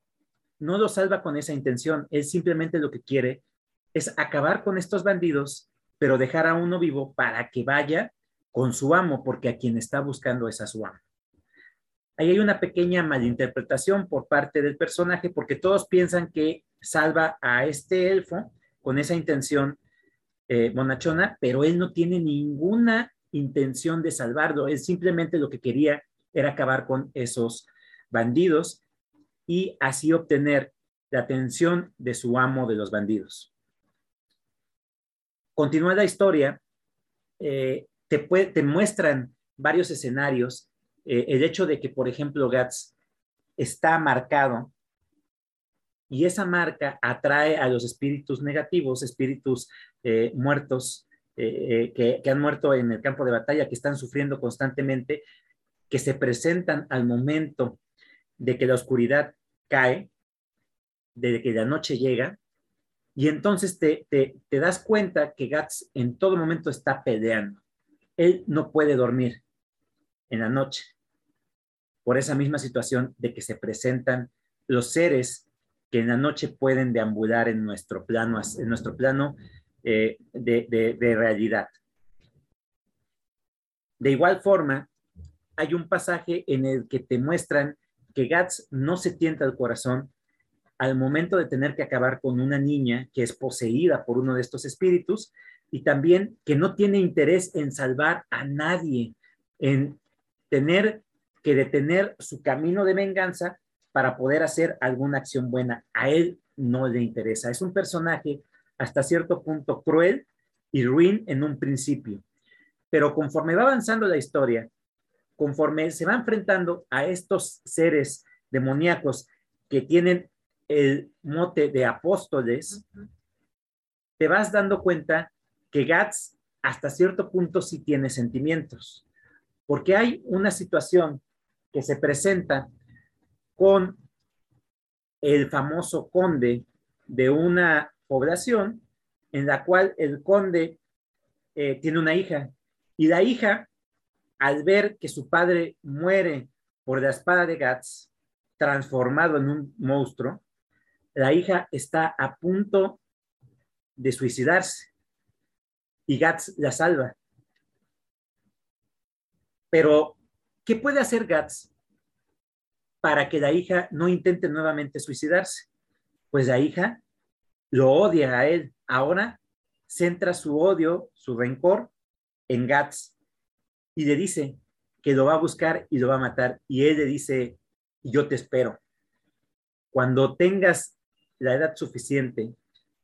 no lo salva con esa intención, él simplemente lo que quiere es acabar con estos bandidos, pero dejar a uno vivo para que vaya con su amo, porque a quien está buscando es a su amo. Ahí hay una pequeña malinterpretación por parte del personaje, porque todos piensan que salva a este elfo con esa intención eh, monachona, pero él no tiene ninguna intención de salvarlo, él simplemente lo que quería era acabar con esos bandidos y así obtener la atención de su amo de los bandidos continúa la historia, eh, te, muestran varios escenarios. Eh, el hecho de que, por ejemplo, Gats está marcado y esa marca atrae a los espíritus negativos, espíritus eh, muertos que, que han muerto en el campo de batalla, que están sufriendo constantemente, que se presentan al momento de que la oscuridad cae, de que la noche llega, y entonces te, das cuenta que Gats en todo momento está peleando. Él no puede dormir en la noche por esa misma situación de que se presentan los seres que en la noche pueden deambular en nuestro plano, en nuestro plano eh, de, de, de realidad. De igual forma, hay un pasaje en el que te muestran que Gats no se tienta el corazón al momento de tener que acabar con una niña que es poseída por uno de estos espíritus y también que no tiene interés en salvar a nadie, en tener que detener su camino de venganza para poder hacer alguna acción buena. A él no le interesa. Es un personaje hasta cierto punto cruel y ruin en un principio. Pero conforme va avanzando la historia, conforme se va enfrentando a estos seres demoníacos que tienen el mote de apóstoles, te vas dando cuenta que Gats hasta cierto punto sí tiene sentimientos, porque hay una situación que se presenta con el famoso conde de una población en la cual el conde eh, tiene una hija. Y la hija, al ver que su padre muere por la espada de Gats, transformado en un monstruo, la hija está a punto de suicidarse y Gats la salva. Pero, ¿qué puede hacer Gats para que la hija no intente nuevamente suicidarse? Pues la hija lo odia a él. Ahora centra su odio, su rencor en Gats y le dice que lo va a buscar y lo va a matar. Y él le dice, yo te espero. Cuando tengas la edad suficiente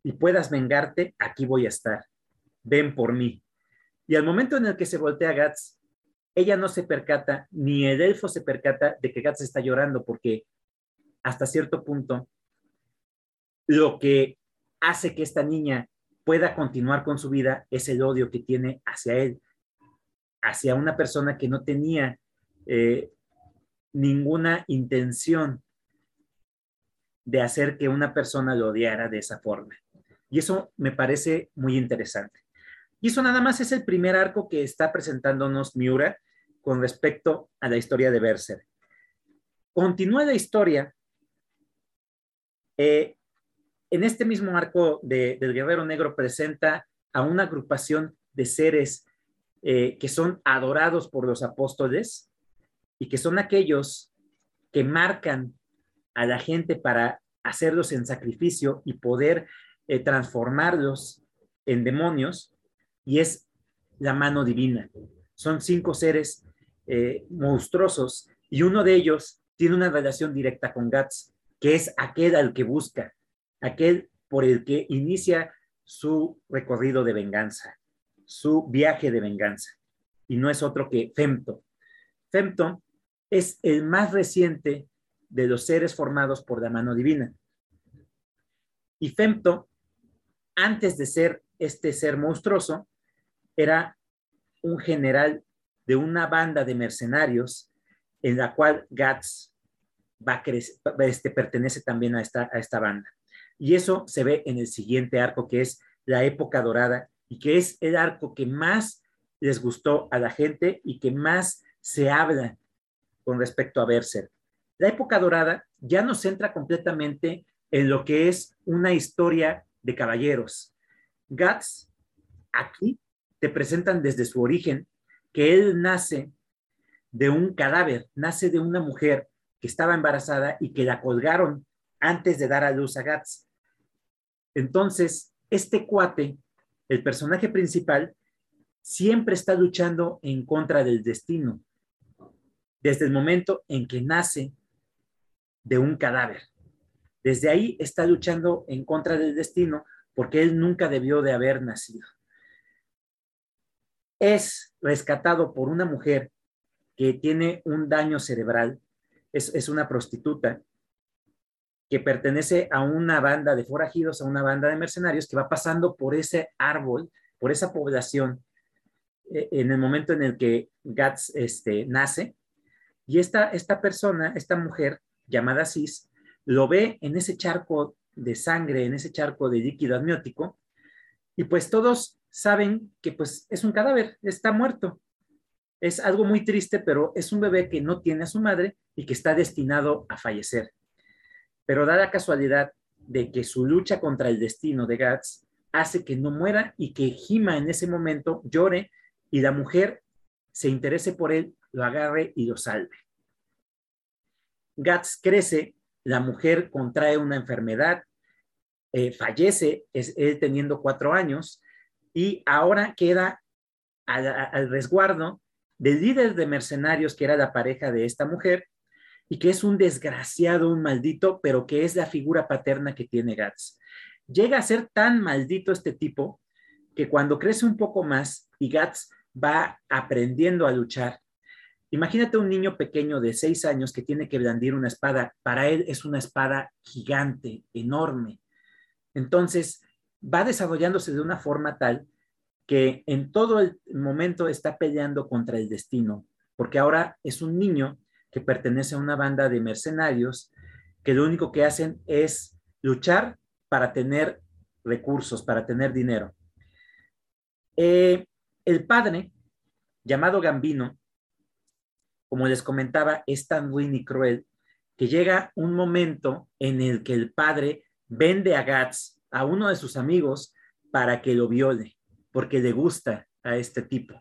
y puedas vengarte, aquí voy a estar. Ven por mí. Y al momento en el que se voltea Gats, ella no se percata, ni el elfo se percata de que Gats está llorando, porque hasta cierto punto, lo que hace que esta niña pueda continuar con su vida es el odio que tiene hacia él, hacia una persona que no tenía eh, ninguna intención de hacer que una persona lo odiara de esa forma. Y eso me parece muy interesante. Y eso nada más es el primer arco que está presentándonos Miura con respecto a la historia de Berser. Continúa la historia. Eh, en este mismo arco del Guerrero Negro presenta a una agrupación de seres eh, que son adorados por los apóstoles y que son aquellos que marcan a la gente para hacerlos en sacrificio y poder eh, transformarlos en demonios, y es la mano divina. Son cinco seres eh, monstruosos y uno de ellos tiene una relación directa con Gats, que es aquel al que busca, aquel por el que inicia su recorrido de venganza, su viaje de venganza, y no es otro que Femto. Femto es el más reciente de los seres formados por la mano divina. Y Femto, antes de ser este ser monstruoso, era un general de una banda de mercenarios en la cual Gats va este, pertenece también a esta, a esta banda. Y eso se ve en el siguiente arco, que es la época dorada, y que es el arco que más les gustó a la gente y que más se habla con respecto a Berser. La época dorada ya nos centra completamente en lo que es una historia de caballeros. Gats aquí te presentan desde su origen que él nace de un cadáver, nace de una mujer que estaba embarazada y que la colgaron antes de dar a luz a Gats. Entonces, este cuate, el personaje principal, siempre está luchando en contra del destino, desde el momento en que nace de un cadáver. Desde ahí está luchando en contra del destino porque él nunca debió de haber nacido es rescatado por una mujer que tiene un daño cerebral, es, una prostituta que pertenece a una banda de forajidos, a una banda de mercenarios que va pasando por ese árbol, por esa población, eh, en el momento en el que Gats este, nace. Y esta, esta persona, esta mujer llamada Cis, lo ve en ese charco de sangre, en ese charco de líquido amniótico, y pues todos saben que pues es un cadáver, está muerto. Es algo muy triste, pero es un bebé que no tiene a su madre y que está destinado a fallecer. Pero da la casualidad de que su lucha contra el destino de Gats hace que no muera y que Jima en ese momento llore y la mujer se interese por él, lo agarre y lo salve. Gats crece, la mujer contrae una enfermedad, eh, fallece, es él teniendo cuatro años, y ahora queda al, resguardo del líder de mercenarios que era la pareja de esta mujer y que es un desgraciado, un maldito, pero que es la figura paterna que tiene Gats. Llega a ser tan maldito este tipo que cuando crece un poco más y Gats va aprendiendo a luchar, imagínate un niño pequeño de seis años que tiene que blandir una espada, para él es una espada gigante, enorme. Entonces, va desarrollándose de una forma tal que en todo el momento está peleando contra el destino, porque ahora es un niño que pertenece a una banda de mercenarios que lo único que hacen es luchar para tener recursos, para tener dinero. Eh, el padre, llamado Gambino, como les comentaba, es tan ruin y cruel que llega un momento en el que el padre vende a Gats a uno de sus amigos para que lo viole, porque le gusta a este tipo.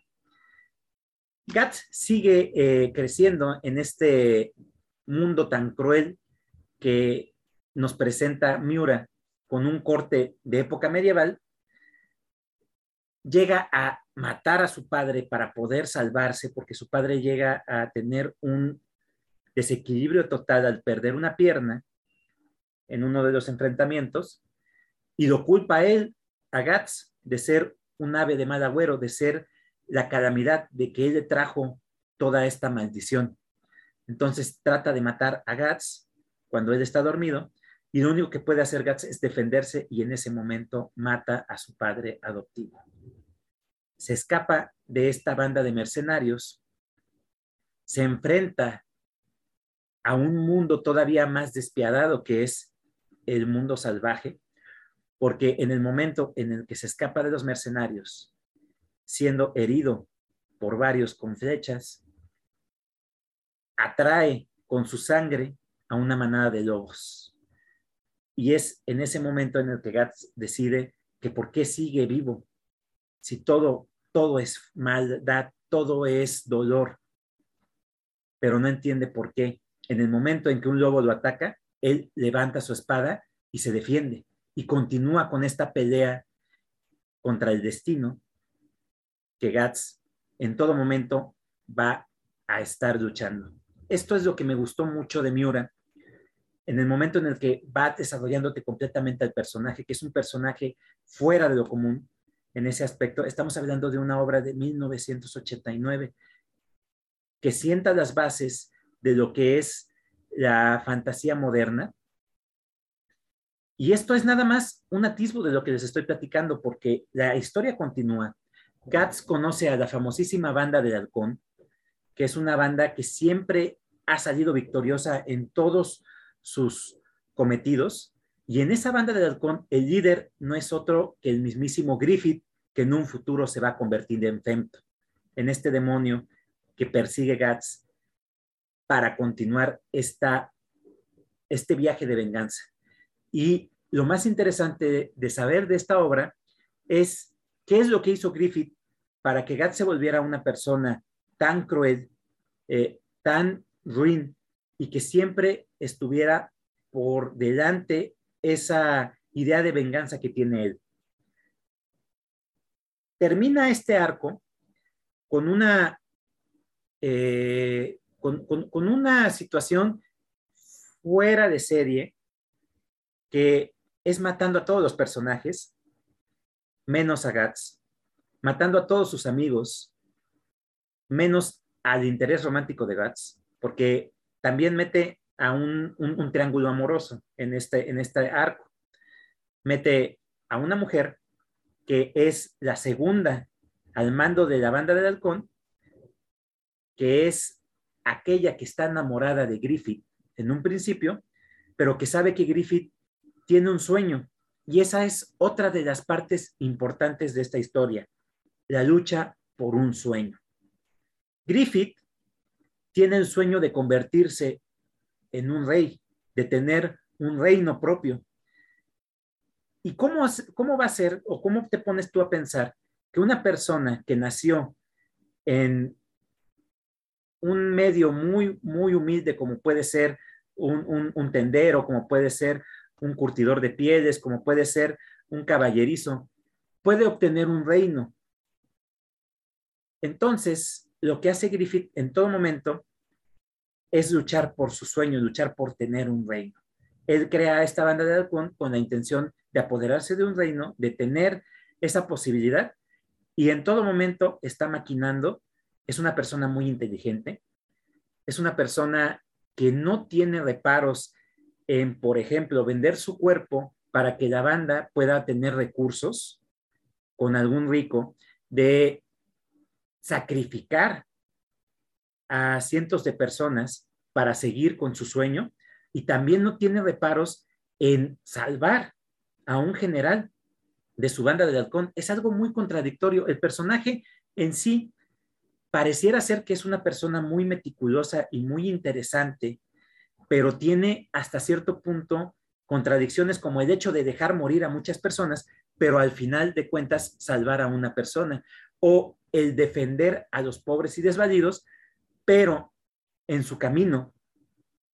Gat sigue eh, creciendo en este mundo tan cruel que nos presenta Miura con un corte de época medieval. Llega a matar a su padre para poder salvarse, porque su padre llega a tener un desequilibrio total al perder una pierna en uno de los enfrentamientos y lo culpa a él, a Gats, de ser un ave de mal agüero, de ser la calamidad, de que él le trajo toda esta maldición. Entonces trata de matar a Gats cuando él está dormido y lo único que puede hacer Gats es defenderse y en ese momento mata a su padre adoptivo. Se escapa de esta banda de mercenarios, se enfrenta a un mundo todavía más despiadado que es el mundo salvaje, porque en el momento en el que se escapa de los mercenarios, siendo herido por varios con flechas, atrae con su sangre a una manada de lobos. Y es en ese momento en el que Gats decide que por qué sigue vivo, si todo, todo es maldad, todo es dolor, pero no entiende por qué. En el momento en que un lobo lo ataca, él levanta su espada y se defiende y continúa con esta pelea contra el destino que Gats en todo momento va a estar luchando. Esto es lo que me gustó mucho de Miura. En el momento en el que va desarrollándote completamente al personaje, que es un personaje fuera de lo común en ese aspecto, estamos hablando de una obra de 1989 que sienta las bases de lo que es la fantasía moderna. Y esto es nada más un atisbo de lo que les estoy platicando, porque la historia continúa. Katz conoce a la famosísima banda del halcón, que es una banda que siempre ha salido victoriosa en todos sus cometidos. Y en esa banda del halcón, el líder no es otro que el mismísimo Griffith, que en un futuro se va a convertir en Femto, en este demonio que persigue Gats para continuar esta, este viaje de venganza. Y lo más interesante de saber de esta obra es qué es lo que hizo Griffith para que Gats se volviera una persona tan cruel, eh, tan ruin y que siempre estuviera por delante esa idea de venganza que tiene él. Termina este arco con una eh, con, una situación fuera de serie que es matando a todos los personajes, menos a Gats, matando a todos sus amigos, menos al interés romántico de Gats, porque también mete a un, un, triángulo amoroso en este, en este arco. Mete a una mujer que es la segunda al mando de la banda del halcón que es aquella que está enamorada de Griffith en un principio, pero que sabe que Griffith tiene un sueño. Y esa es otra de las partes importantes de esta historia, la lucha por un sueño. Griffith tiene el sueño de convertirse en un rey, de tener un reino propio. ¿Y cómo, cómo va a ser o cómo te pones tú a pensar que una persona que nació en un medio muy, muy humilde como puede ser un, un, tendero, como puede ser un curtidor de pieles, como puede ser un caballerizo, puede obtener un reino. Entonces, lo que hace Griffith en todo momento es luchar por su sueño, luchar por tener un reino. Él crea esta banda de halcón con la intención de apoderarse de un reino, de tener esa posibilidad, y en todo momento está maquinando es una persona muy inteligente, es una persona que no tiene reparos en, por ejemplo, vender su cuerpo para que la banda pueda tener recursos con algún rico, de sacrificar a cientos de personas para seguir con su sueño y también no tiene reparos en salvar a un general de su banda de halcón. Es algo muy contradictorio. El personaje en sí pareciera ser que es una persona muy meticulosa y muy interesante, pero tiene hasta cierto punto contradicciones como el hecho de dejar morir a muchas personas, pero al final de cuentas salvar a una persona, o el defender a los pobres y desvalidos, pero en su camino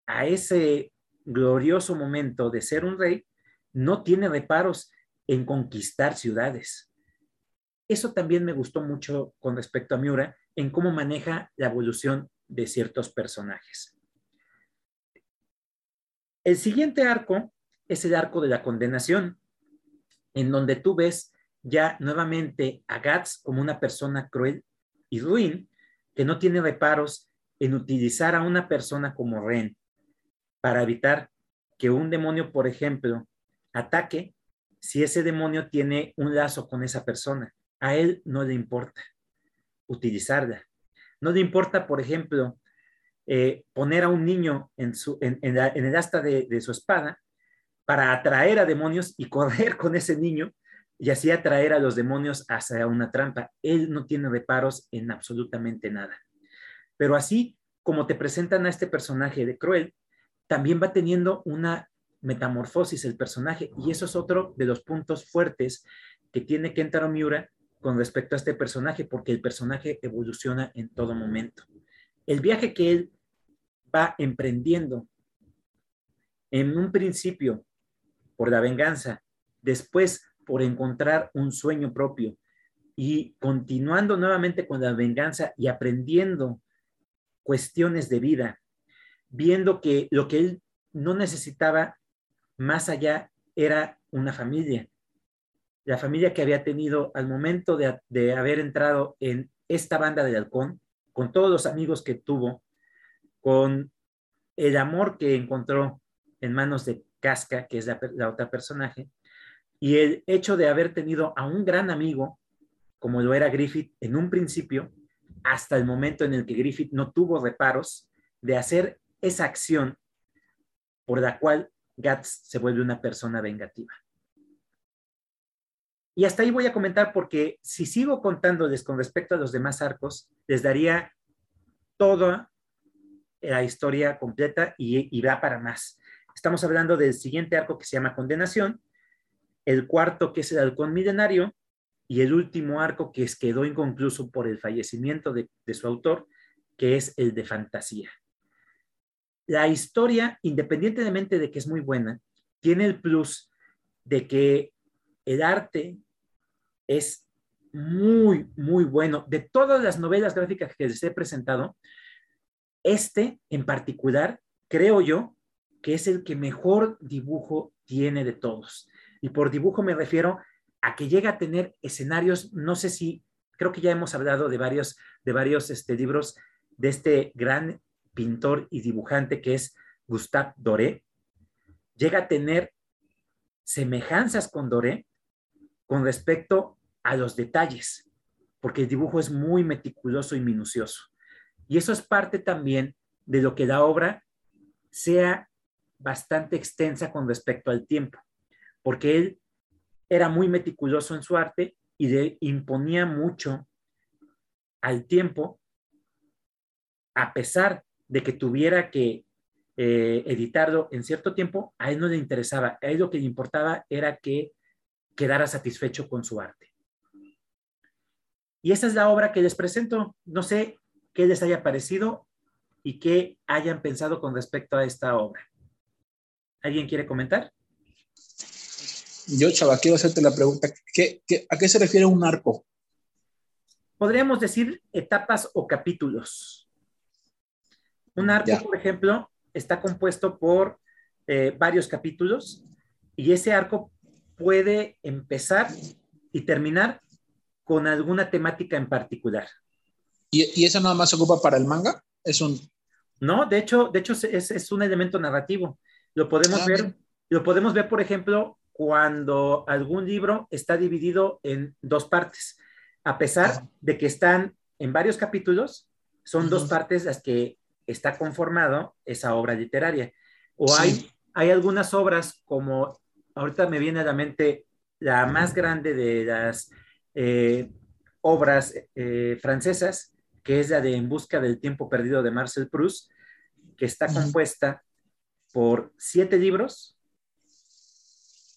a ese glorioso momento de ser un rey, no tiene reparos en conquistar ciudades. Eso también me gustó mucho con respecto a Miura, en cómo maneja la evolución de ciertos personajes. El siguiente arco es el arco de la condenación, en donde tú ves ya nuevamente a Gats como una persona cruel y ruin que no tiene reparos en utilizar a una persona como Ren para evitar que un demonio, por ejemplo, ataque si ese demonio tiene un lazo con esa persona. A él no le importa utilizarla. No le importa, por ejemplo, eh, poner a un niño en, el asta de, su espada para atraer a demonios y correr con ese niño y así atraer a los demonios hacia una trampa. Él no tiene reparos en absolutamente nada. Pero así como te presentan a este personaje de cruel, también va teniendo una metamorfosis el personaje y eso es otro de los puntos fuertes que tiene Kentaro Miura con respecto a este personaje, porque el personaje evoluciona en todo momento. El viaje que él va emprendiendo en un principio por la venganza, después por encontrar un sueño propio y continuando nuevamente con la venganza y aprendiendo cuestiones de vida, viendo que lo que él no necesitaba más allá era una familia. La familia que había tenido al momento de, haber entrado en esta banda del halcón, con todos los amigos que tuvo, con el amor que encontró en manos de Casca, que es la otra personaje, y el hecho de haber tenido a un gran amigo, como lo era Griffith en un principio, hasta el momento en el que Griffith no tuvo reparos de hacer esa acción por la cual Gats se vuelve una persona vengativa. Y hasta ahí voy a comentar porque si sigo contándoles con respecto a los demás arcos, les daría toda la historia completa y, y va para más. Estamos hablando del siguiente arco que se llama Condenación, el cuarto que es el halcón milenario y el último arco que quedó inconcluso por el fallecimiento de, de su autor, que es el de fantasía. La historia, independientemente de que es muy buena, tiene el plus de que el arte es muy, muy bueno. De todas las novelas gráficas que les he presentado, este en particular, creo yo, que es el que mejor dibujo tiene de todos. Y por dibujo me refiero a que llega a tener escenarios, no sé si, creo que ya hemos hablado de varios, de varios este, libros de este gran pintor y dibujante que es Gustave Doré, llega a tener semejanzas con Doré con respecto a los detalles, porque el dibujo es muy meticuloso y minucioso. Y eso es parte también de lo que la obra sea bastante extensa con respecto al tiempo porque él era muy meticuloso en su arte y le imponía mucho al tiempo, a pesar de que tuviera que eh, editarlo en cierto tiempo, a él no le interesaba, a él lo que le importaba era que quedara satisfecho con su arte. Y esa es la obra que les presento. No sé qué les haya parecido y qué hayan pensado con respecto a esta obra. ¿Alguien quiere comentar? Yo, Chava, quiero hacerte la pregunta, a qué se refiere un arco? Podríamos decir etapas o capítulos. Un arco, por ejemplo, está compuesto por eh, varios capítulos y ese arco puede empezar y terminar con alguna temática en particular. ¿Y, eso nada más se ocupa para el manga? Es un... No, de hecho, de hecho es, es un elemento narrativo. Lo podemos ah, ver, lo podemos ver, por ejemplo, cuando algún libro está dividido en dos partes, a pesar de que están en varios capítulos, son dos partes las que está conformado esa obra literaria. O hay, hay algunas obras como, ahorita me viene a la mente la más grande de las eh, obras eh, francesas, que es la de En busca del tiempo perdido de Marcel Proust, que está compuesta por siete libros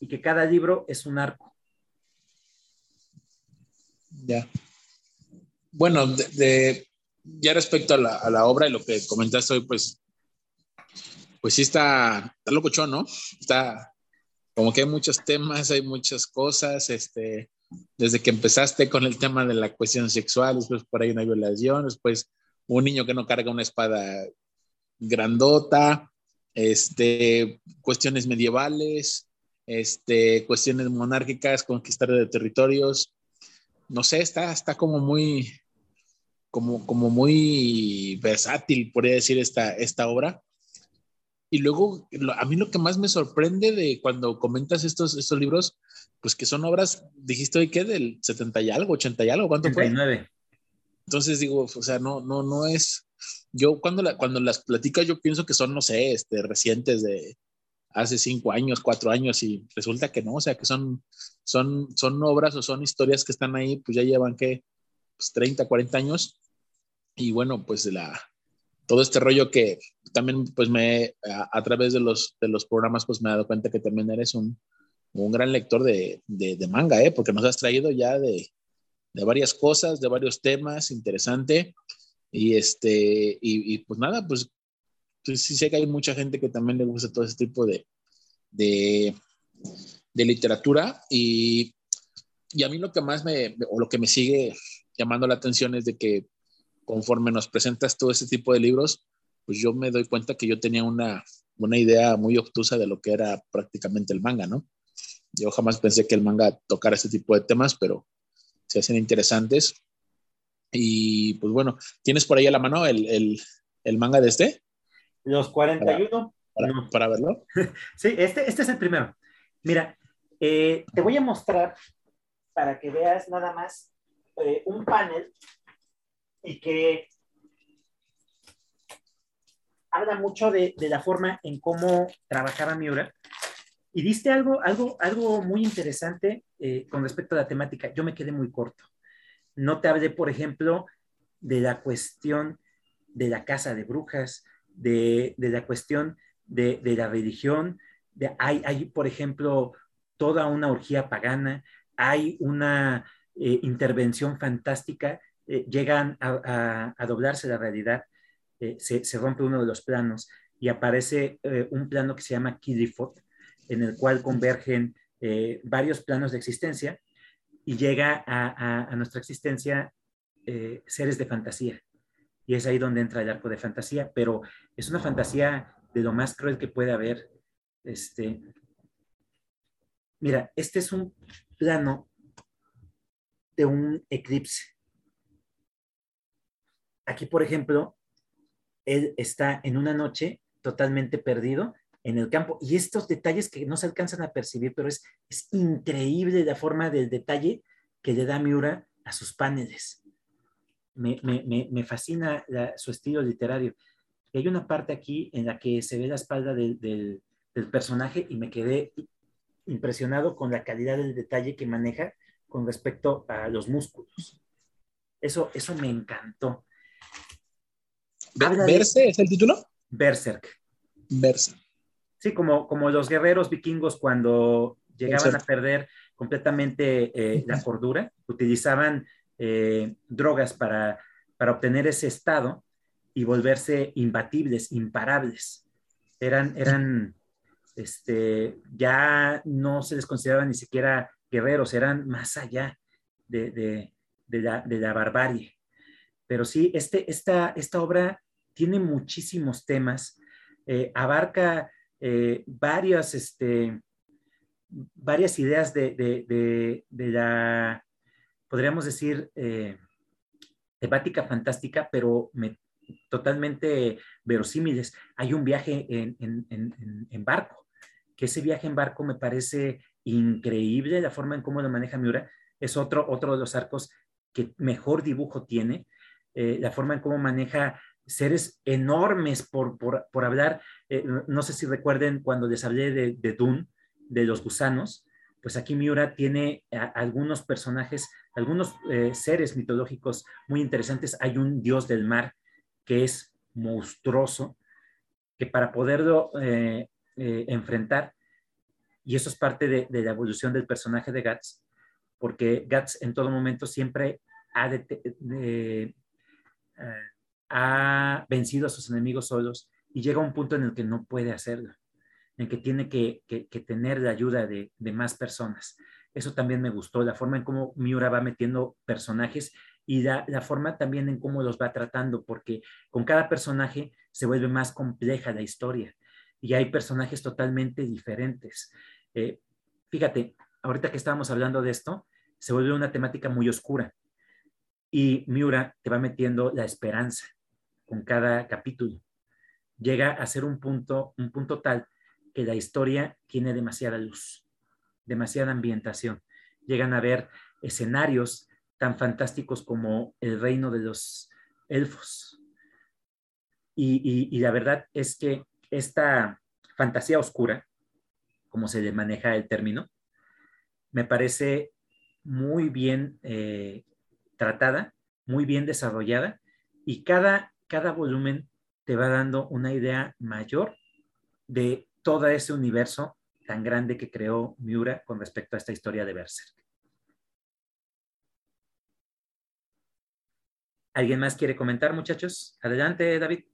y que cada libro es un arco. Ya. Bueno, de, ya respecto a la, obra y lo que comentaste hoy, pues, pues sí está, está ¿no? Está como que hay muchos temas, hay muchas cosas, este, desde que empezaste con el tema de la cuestión sexual, después por ahí una violación, después un niño que no carga una espada grandota, este, cuestiones medievales, este, cuestiones monárquicas, conquistar de territorios. No sé, está, está como muy, como, como muy versátil, podría decir, esta, esta obra. Y luego, a mí lo que más me sorprende de cuando comentas estos, estos libros, pues que son obras, dijiste hoy que del 70 y algo, 80 y algo, ¿cuánto 79. fue? Entonces digo, o sea, no, no, no es, yo cuando, la, cuando las platicas, yo pienso que son, no sé, este, recientes de, hace cinco años, cuatro años y resulta que no, o sea, que son, son, son obras o son historias que están ahí, pues ya llevan que pues, 30, 40 años y bueno, pues la, todo este rollo que también pues me, a, través de los, de los programas pues me he dado cuenta que también eres un, un gran lector de, de, manga, ¿eh? porque nos has traído ya de, de varias cosas, de varios temas, interesante. Y este, y, y, pues nada, pues pues sí sé que hay mucha gente que también le gusta todo ese tipo de, de, de literatura y, y, a mí lo que más me, o lo que me sigue llamando la atención es de que conforme nos presentas todo ese tipo de libros, pues yo me doy cuenta que yo tenía una, una idea muy obtusa de lo que era prácticamente el manga, ¿no? Yo jamás pensé que el manga tocara este tipo de temas, pero se hacen interesantes. Y pues bueno, ¿tienes por ahí a la mano el, el, el manga de este? Los 41. Para, para, para verlo. sí, este, este es el primero. Mira, eh, te voy a mostrar para que veas nada más eh, un panel y que habla mucho de, de, la forma en cómo trabajaba Miura. Y diste algo, algo, algo muy interesante eh, con respecto a la temática. Yo me quedé muy corto. No te hablé, por ejemplo, de la cuestión de la casa de brujas, de, de la cuestión de, de, la religión. Hay, hay, por ejemplo, toda una orgía pagana, hay una eh, intervención fantástica, eh, llegan a, doblarse la realidad, eh, se, rompe uno de los planos y aparece un plano que se llama Kidifot, en el cual convergen varios planos de existencia y llega a, a nuestra existencia seres de fantasía. Y es ahí donde entra el arco de fantasía, pero es una fantasía de lo más cruel que puede haber. Este, mira, este es un plano de un eclipse. Aquí, por ejemplo, él está en una noche totalmente perdido en el campo. Y estos detalles que no se alcanzan a percibir, pero es, es increíble la forma del detalle que le da Miura a sus paneles me, me, me fascina la, su estilo literario. Y hay una parte aquí en la que se ve la espalda del, del, del, personaje y me quedé impresionado con la calidad del detalle que maneja con respecto a los músculos. Eso, eso me encantó. ¿Berse es el título? Berserk. Berserk. Sí, como, como los guerreros vikingos cuando llegaban Berserk. a perder completamente eh, la cordura, utilizaban eh, drogas para, para obtener ese estado y volverse imbatibles, imparables. Eran, eran, este, ya no se les consideraba ni siquiera guerreros, eran más allá de, de, de, la, de barbarie. Pero sí, este, esta, esta obra tiene muchísimos temas, eh, abarca eh, varias, este, varias ideas de, la podríamos decir, eh, temática fantástica, pero me, totalmente verosímiles. Hay un viaje en, en, en, en, barco, que ese viaje en barco me parece increíble, la forma en cómo lo maneja Miura. Es otro, otro de los arcos que mejor dibujo tiene, eh, la forma en cómo maneja seres enormes por, por, por hablar. Eh, no sé si recuerden cuando les hablé de, de Dune, de los gusanos, pues aquí Miura tiene algunos personajes, algunos eh, seres mitológicos muy interesantes. Hay un dios del mar que es monstruoso, que para poderlo eh, eh, enfrentar, y eso es parte de, la evolución del personaje de Guts, porque Guts en todo momento siempre ha vencido a sus enemigos solos y llega a un punto en el que no puede hacerlo en que tiene que, que, que tener la ayuda de, de, más personas. Eso también me gustó, la forma en cómo Miura va metiendo personajes y la, la, forma también en cómo los va tratando, porque con cada personaje se vuelve más compleja la historia y hay personajes totalmente diferentes. Eh, fíjate, ahorita que estábamos hablando de esto, se vuelve una temática muy oscura y Miura te va metiendo la esperanza con cada capítulo. Llega a ser un punto, un punto tal que la historia tiene demasiada luz, demasiada ambientación. Llegan a ver escenarios tan fantásticos como el reino de los elfos. Y, la verdad es que esta fantasía oscura, como se le maneja el término, me parece muy bien eh, tratada, muy bien desarrollada y cada, cada volumen te va dando una idea mayor de todo ese universo tan grande que creó Miura con respecto a esta historia de Berserk. ¿Alguien más quiere comentar, muchachos? Adelante, David.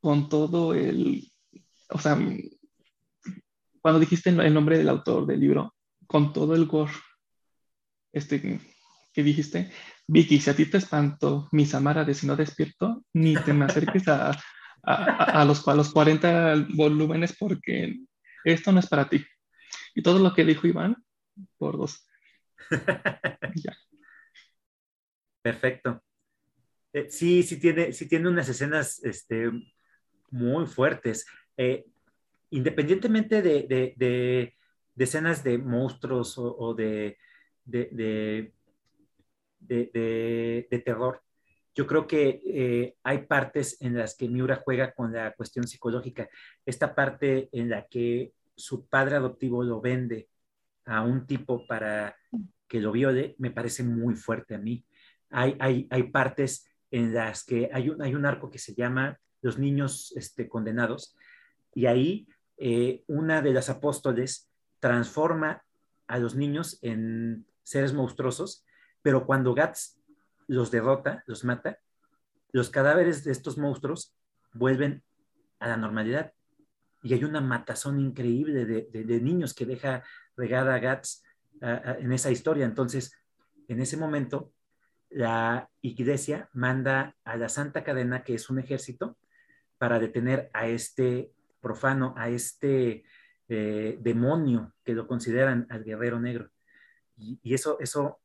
con todo el, o sea, cuando dijiste el nombre del autor del libro, con todo el gore este, que dijiste, Vicky, si a ti te espanto mi Samara de si no despierto, ni te me acerques a, a, a, los, a los 40 volúmenes porque esto no es para ti. Y todo lo que dijo Iván, por dos. ya. Perfecto. Eh, sí, sí tiene, sí tiene unas escenas este, muy fuertes. Eh, independientemente de, de, de, de, escenas de monstruos o, o de, de, terror, yo creo que eh, hay partes en las que Miura juega con la cuestión psicológica. Esta parte en la que su padre adoptivo lo vende a un tipo para que lo viole, me parece muy fuerte a mí. Hay, hay, hay partes en las que hay un, hay un arco que se llama Los niños este, condenados, y ahí eh, una de las apóstoles transforma a los niños en seres monstruosos, pero cuando Gats los derrota, los mata, los cadáveres de estos monstruos vuelven a la normalidad. Y hay una matazón increíble de, niños que deja regada a Gats en esa historia. Entonces, en ese momento, la iglesia manda a la Santa Cadena, que es un ejército, para detener a este profano, a este eh, demonio que lo consideran al guerrero negro. Y, eso, eso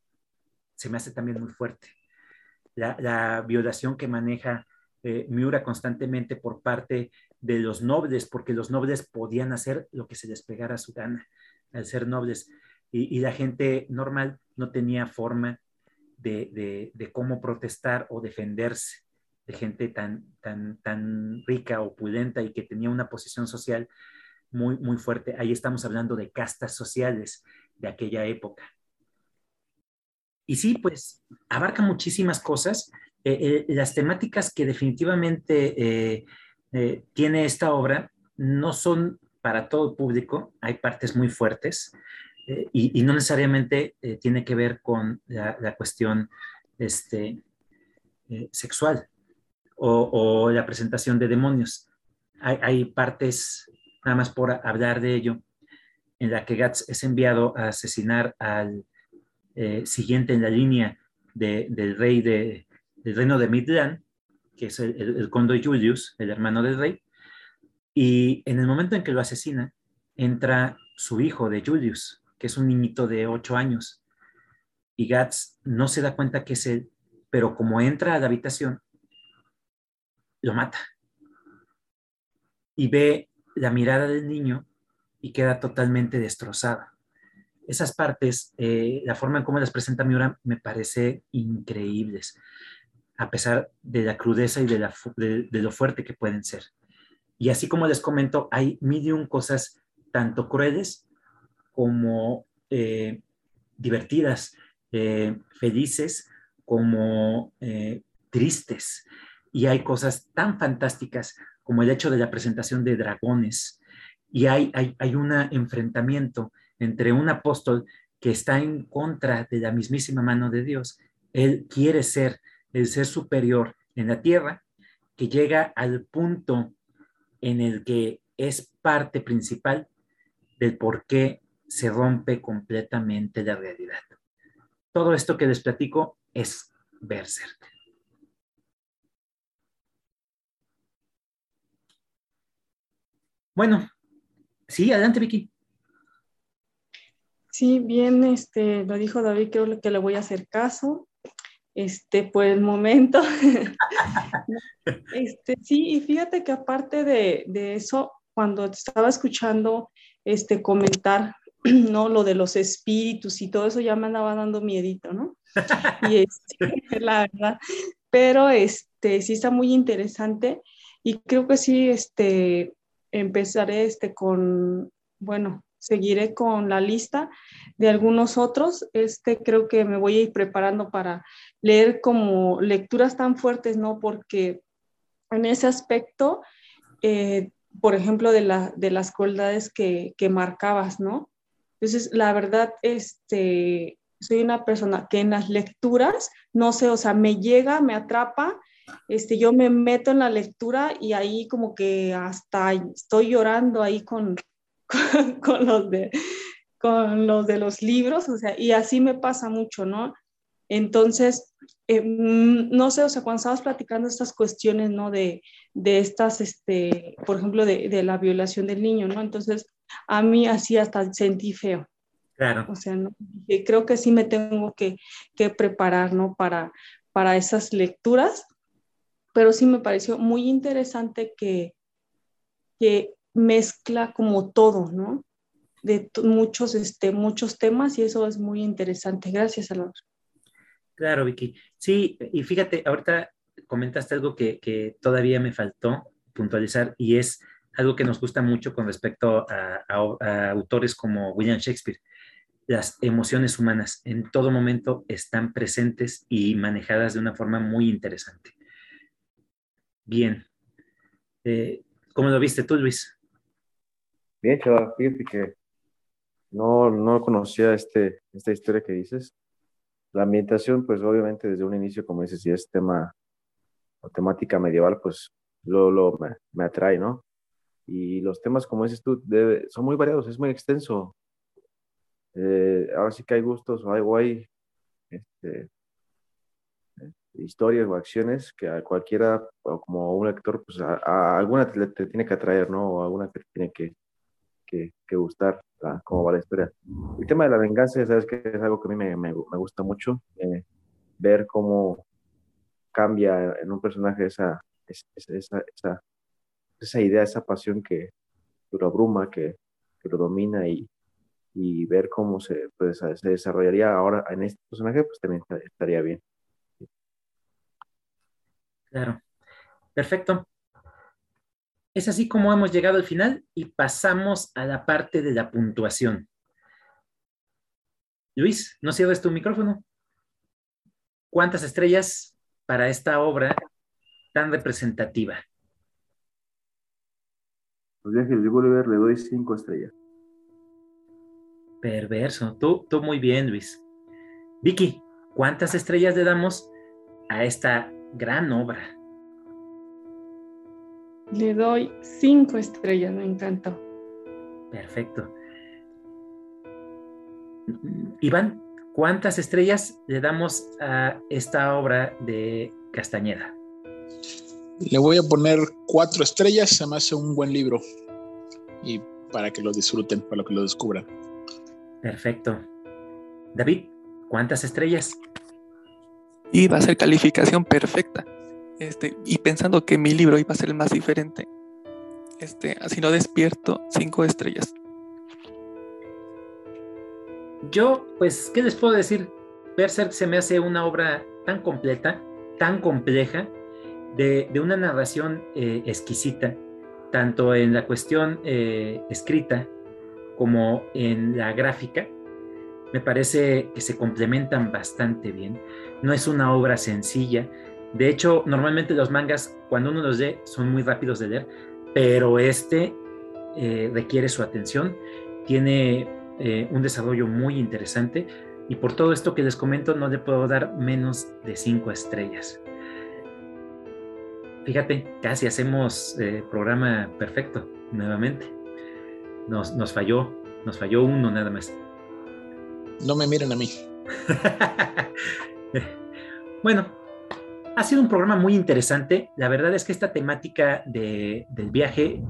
se me hace también muy fuerte. La, violación que maneja eh, Miura constantemente por parte de los nobles, porque los nobles podían hacer lo que se les pegara a su gana al ser nobles. Y, la gente normal no tenía forma de, de, cómo protestar o defenderse de gente tan, tan, tan rica, opulenta y que tenía una posición social muy, muy fuerte. Ahí estamos hablando de castas sociales de aquella época. Y sí, pues abarca muchísimas cosas. Eh, eh, las temáticas que definitivamente eh, tiene esta obra no son para todo público, hay partes muy fuertes. Y, no necesariamente tiene que ver con la, cuestión este, sexual o, la presentación de demonios. Hay, partes, nada más por hablar de ello, en la que Gats es enviado a asesinar al siguiente en la línea del rey de, del reino de Midland, que es el, el, conde Julius, el hermano del rey, y en el momento en que lo asesina, entra su hijo de Julius, que es un niñito de ocho años. Y Gats no se da cuenta que es él, pero como entra a la habitación, lo mata. Y ve la mirada del niño y queda totalmente destrozada. Esas partes, eh, la forma en cómo las presenta Miura me parece increíbles, a pesar de la crudeza y de, lo fuerte que pueden ser. Y así como les comento, hay medium cosas tanto crueles como eh, divertidas, eh, felices, como tristes. Y hay cosas tan fantásticas como el hecho de la presentación de dragones. Y hay, hay, hay un enfrentamiento entre un apóstol que está en contra de la mismísima mano de Dios. Él quiere ser el ser superior en la tierra, que llega al punto en el que es parte principal del por qué se rompe completamente la realidad. Todo esto que les platico es Berserk. Bueno, sí, adelante Vicky. Sí, bien, este, lo dijo David, creo que le voy a hacer caso. Este, por el momento. este, sí, y fíjate que aparte de, de, eso, cuando estaba escuchando este comentar ¿no? Lo de los espíritus y todo eso ya me andaba dando miedito, ¿no? Y este, la verdad, pero este, sí está muy interesante y creo que sí, este, empezaré este con, bueno, seguiré con la lista de algunos otros. Este creo que me voy a ir preparando para leer como lecturas tan fuertes, ¿no? Porque en ese aspecto, eh, por ejemplo, de, la, de las cualidades que, que marcabas, ¿no? Entonces, la verdad, este, soy una persona que en las lecturas, no sé, o sea, me llega, me atrapa este, yo me meto en la lectura y ahí como que hasta estoy llorando ahí con, con, los, de, con los de los libros, o sea, y así me pasa mucho, ¿no? Entonces, eh, mm, no sé, o sea, cuando estabas platicando estas cuestiones, ¿no? De, de estas, este, por ejemplo, de, de, la violación del niño, ¿no? Entonces, a mí así hasta sentí feo. Claro. O sea, ¿no? creo que sí me tengo que, que preparar, ¿no? Para, para esas lecturas, pero sí me pareció muy interesante que, que mezcla como todo, ¿no? De muchos, este, muchos temas y eso es muy interesante. Gracias, Salvador. Claro, Vicky. Sí, y fíjate, ahorita comentaste algo que, que, todavía me faltó puntualizar y es algo que nos gusta mucho con respecto a, autores como William Shakespeare. Las emociones humanas en todo momento están presentes y manejadas de una forma muy interesante. Bien. Eh, ¿Cómo lo viste tú, Luis? Bien, chaval, fíjate que no, no conocía este, esta historia que dices. La ambientación, pues obviamente desde un inicio, como dices, si es tema o temática medieval, pues lo, lo me, me, atrae, ¿no? Y los temas, como dices tú, son muy variados, es muy extenso. Eh, ahora sí que hay gustos o algo hay este, historias o acciones que a cualquiera, o como un lector, pues a, a alguna te, tiene que atraer, ¿no? O alguna te tiene que, que, que gustar, ¿verdad? cómo va la historia. El tema de la venganza, sabes que es algo que a mí me, me, me gusta mucho, eh, ver cómo cambia en un personaje esa, esa, esa, esa, esa idea, esa pasión que, que lo abruma, que, que lo domina y, y ver cómo se, pues, se desarrollaría ahora en este personaje, pues también estaría bien. Claro. Perfecto. Es así como hemos llegado al final y pasamos a la parte de la puntuación. Luis, no cierres tu micrófono. ¿Cuántas estrellas para esta obra tan representativa? Los viajes de Gulliver le doy cinco estrellas. Perverso. Tú, tú muy bien, Luis. Vicky, ¿cuántas estrellas le damos a esta gran obra. Le doy cinco estrellas, me encantó. Perfecto. Iván, ¿cuántas estrellas le damos a esta obra de Castañeda? Le voy a poner cuatro estrellas, se me hace un buen libro. Y para que lo disfruten, para que lo descubran. Perfecto. David, ¿cuántas estrellas? y va a ser calificación perfecta. Este, y pensando que mi libro iba a ser el más diferente, este, así no despierto cinco estrellas. Yo, pues, ¿qué les puedo decir? Berserk se me hace una obra tan completa, tan compleja, de, de una narración eh, exquisita, tanto en la cuestión eh, escrita como en la gráfica me parece que se complementan bastante bien. No es una obra sencilla. De hecho, normalmente los mangas, cuando uno los lee, son muy rápidos de leer, pero este eh, requiere su atención, tiene eh, un desarrollo muy interesante y por todo esto que les comento no le puedo dar menos de cinco estrellas. Fíjate, casi hacemos eh, programa perfecto nuevamente. Nos, nos falló, nos falló uno nada más. No me miren a mí. bueno, ha sido un programa muy interesante. La verdad es que esta temática de, del viaje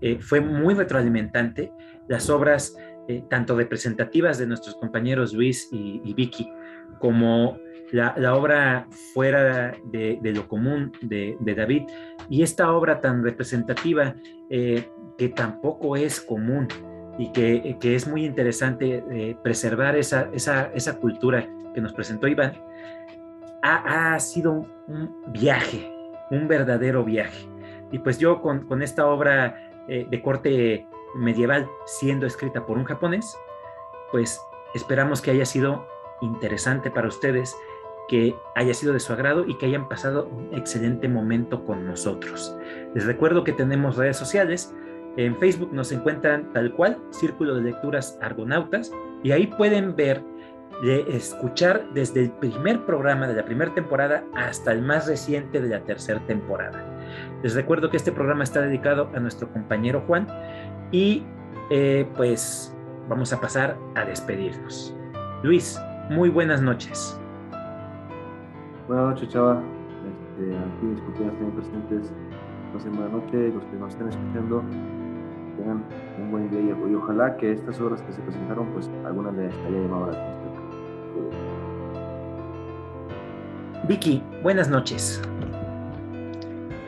eh, fue muy retroalimentante. Las obras, eh, tanto representativas de nuestros compañeros Luis y, Vicky, como la, obra fuera de, lo común de, David, y esta obra tan representativa eh, que tampoco es común y que, es muy interesante preservar esa, esa, cultura que nos presentó Iván, ha, sido un, viaje, un verdadero viaje. Y pues yo con, con esta obra eh, de corte medieval siendo escrita por un japonés, pues esperamos que haya sido interesante para ustedes, que haya sido de su agrado y que hayan pasado un excelente momento con nosotros. Les recuerdo que tenemos redes sociales, en Facebook nos encuentran tal cual, Círculo de Lecturas Argonautas, y ahí pueden ver de escuchar desde el primer programa de la primera temporada hasta el más reciente de la tercera temporada. Les recuerdo que este programa está dedicado a nuestro compañero Juan y eh, pues vamos a pasar a despedirnos. Luis, muy buenas noches. Buenas noches, Chava. Este, aquí mis compañeros también presentes. Pasen buena noche. Los que nos estén escuchando, tengan un buen día y ojalá que estas obras que se presentaron, pues alguna les haya llamado la atención. Vicky, buenas noches.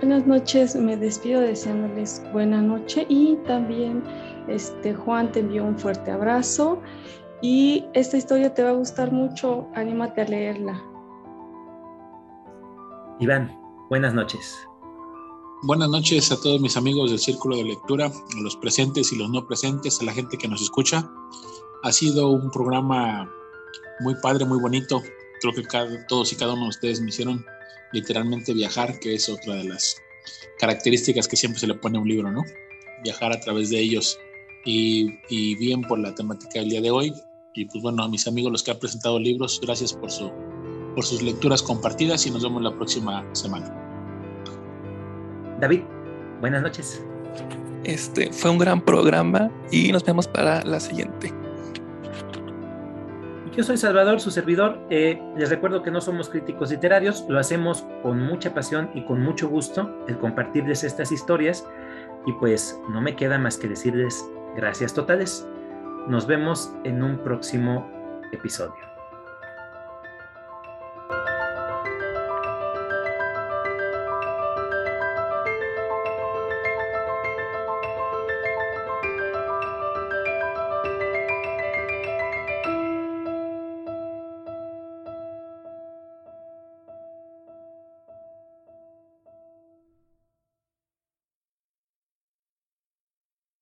Buenas noches, me despido deseándoles buena noche y también este Juan te envió un fuerte abrazo y esta historia te va a gustar mucho, anímate a leerla. Iván, buenas noches. Buenas noches a todos mis amigos del Círculo de Lectura, a los presentes y los no presentes, a la gente que nos escucha. Ha sido un programa muy padre, muy bonito. Creo que cada, todos y cada uno de ustedes me hicieron literalmente viajar, que es otra de las características que siempre se le pone a un libro, ¿no? Viajar a través de ellos. Y, y bien por la temática del día de hoy. Y pues bueno, a mis amigos los que han presentado libros, gracias por, su, por sus lecturas compartidas y nos vemos la próxima semana. David, buenas noches. Este fue un gran programa y nos vemos para la siguiente. Yo soy Salvador, su servidor. Eh, les recuerdo que no somos críticos literarios, lo hacemos con mucha pasión y con mucho gusto el compartirles estas historias. Y pues no me queda más que decirles gracias totales. Nos vemos en un próximo episodio.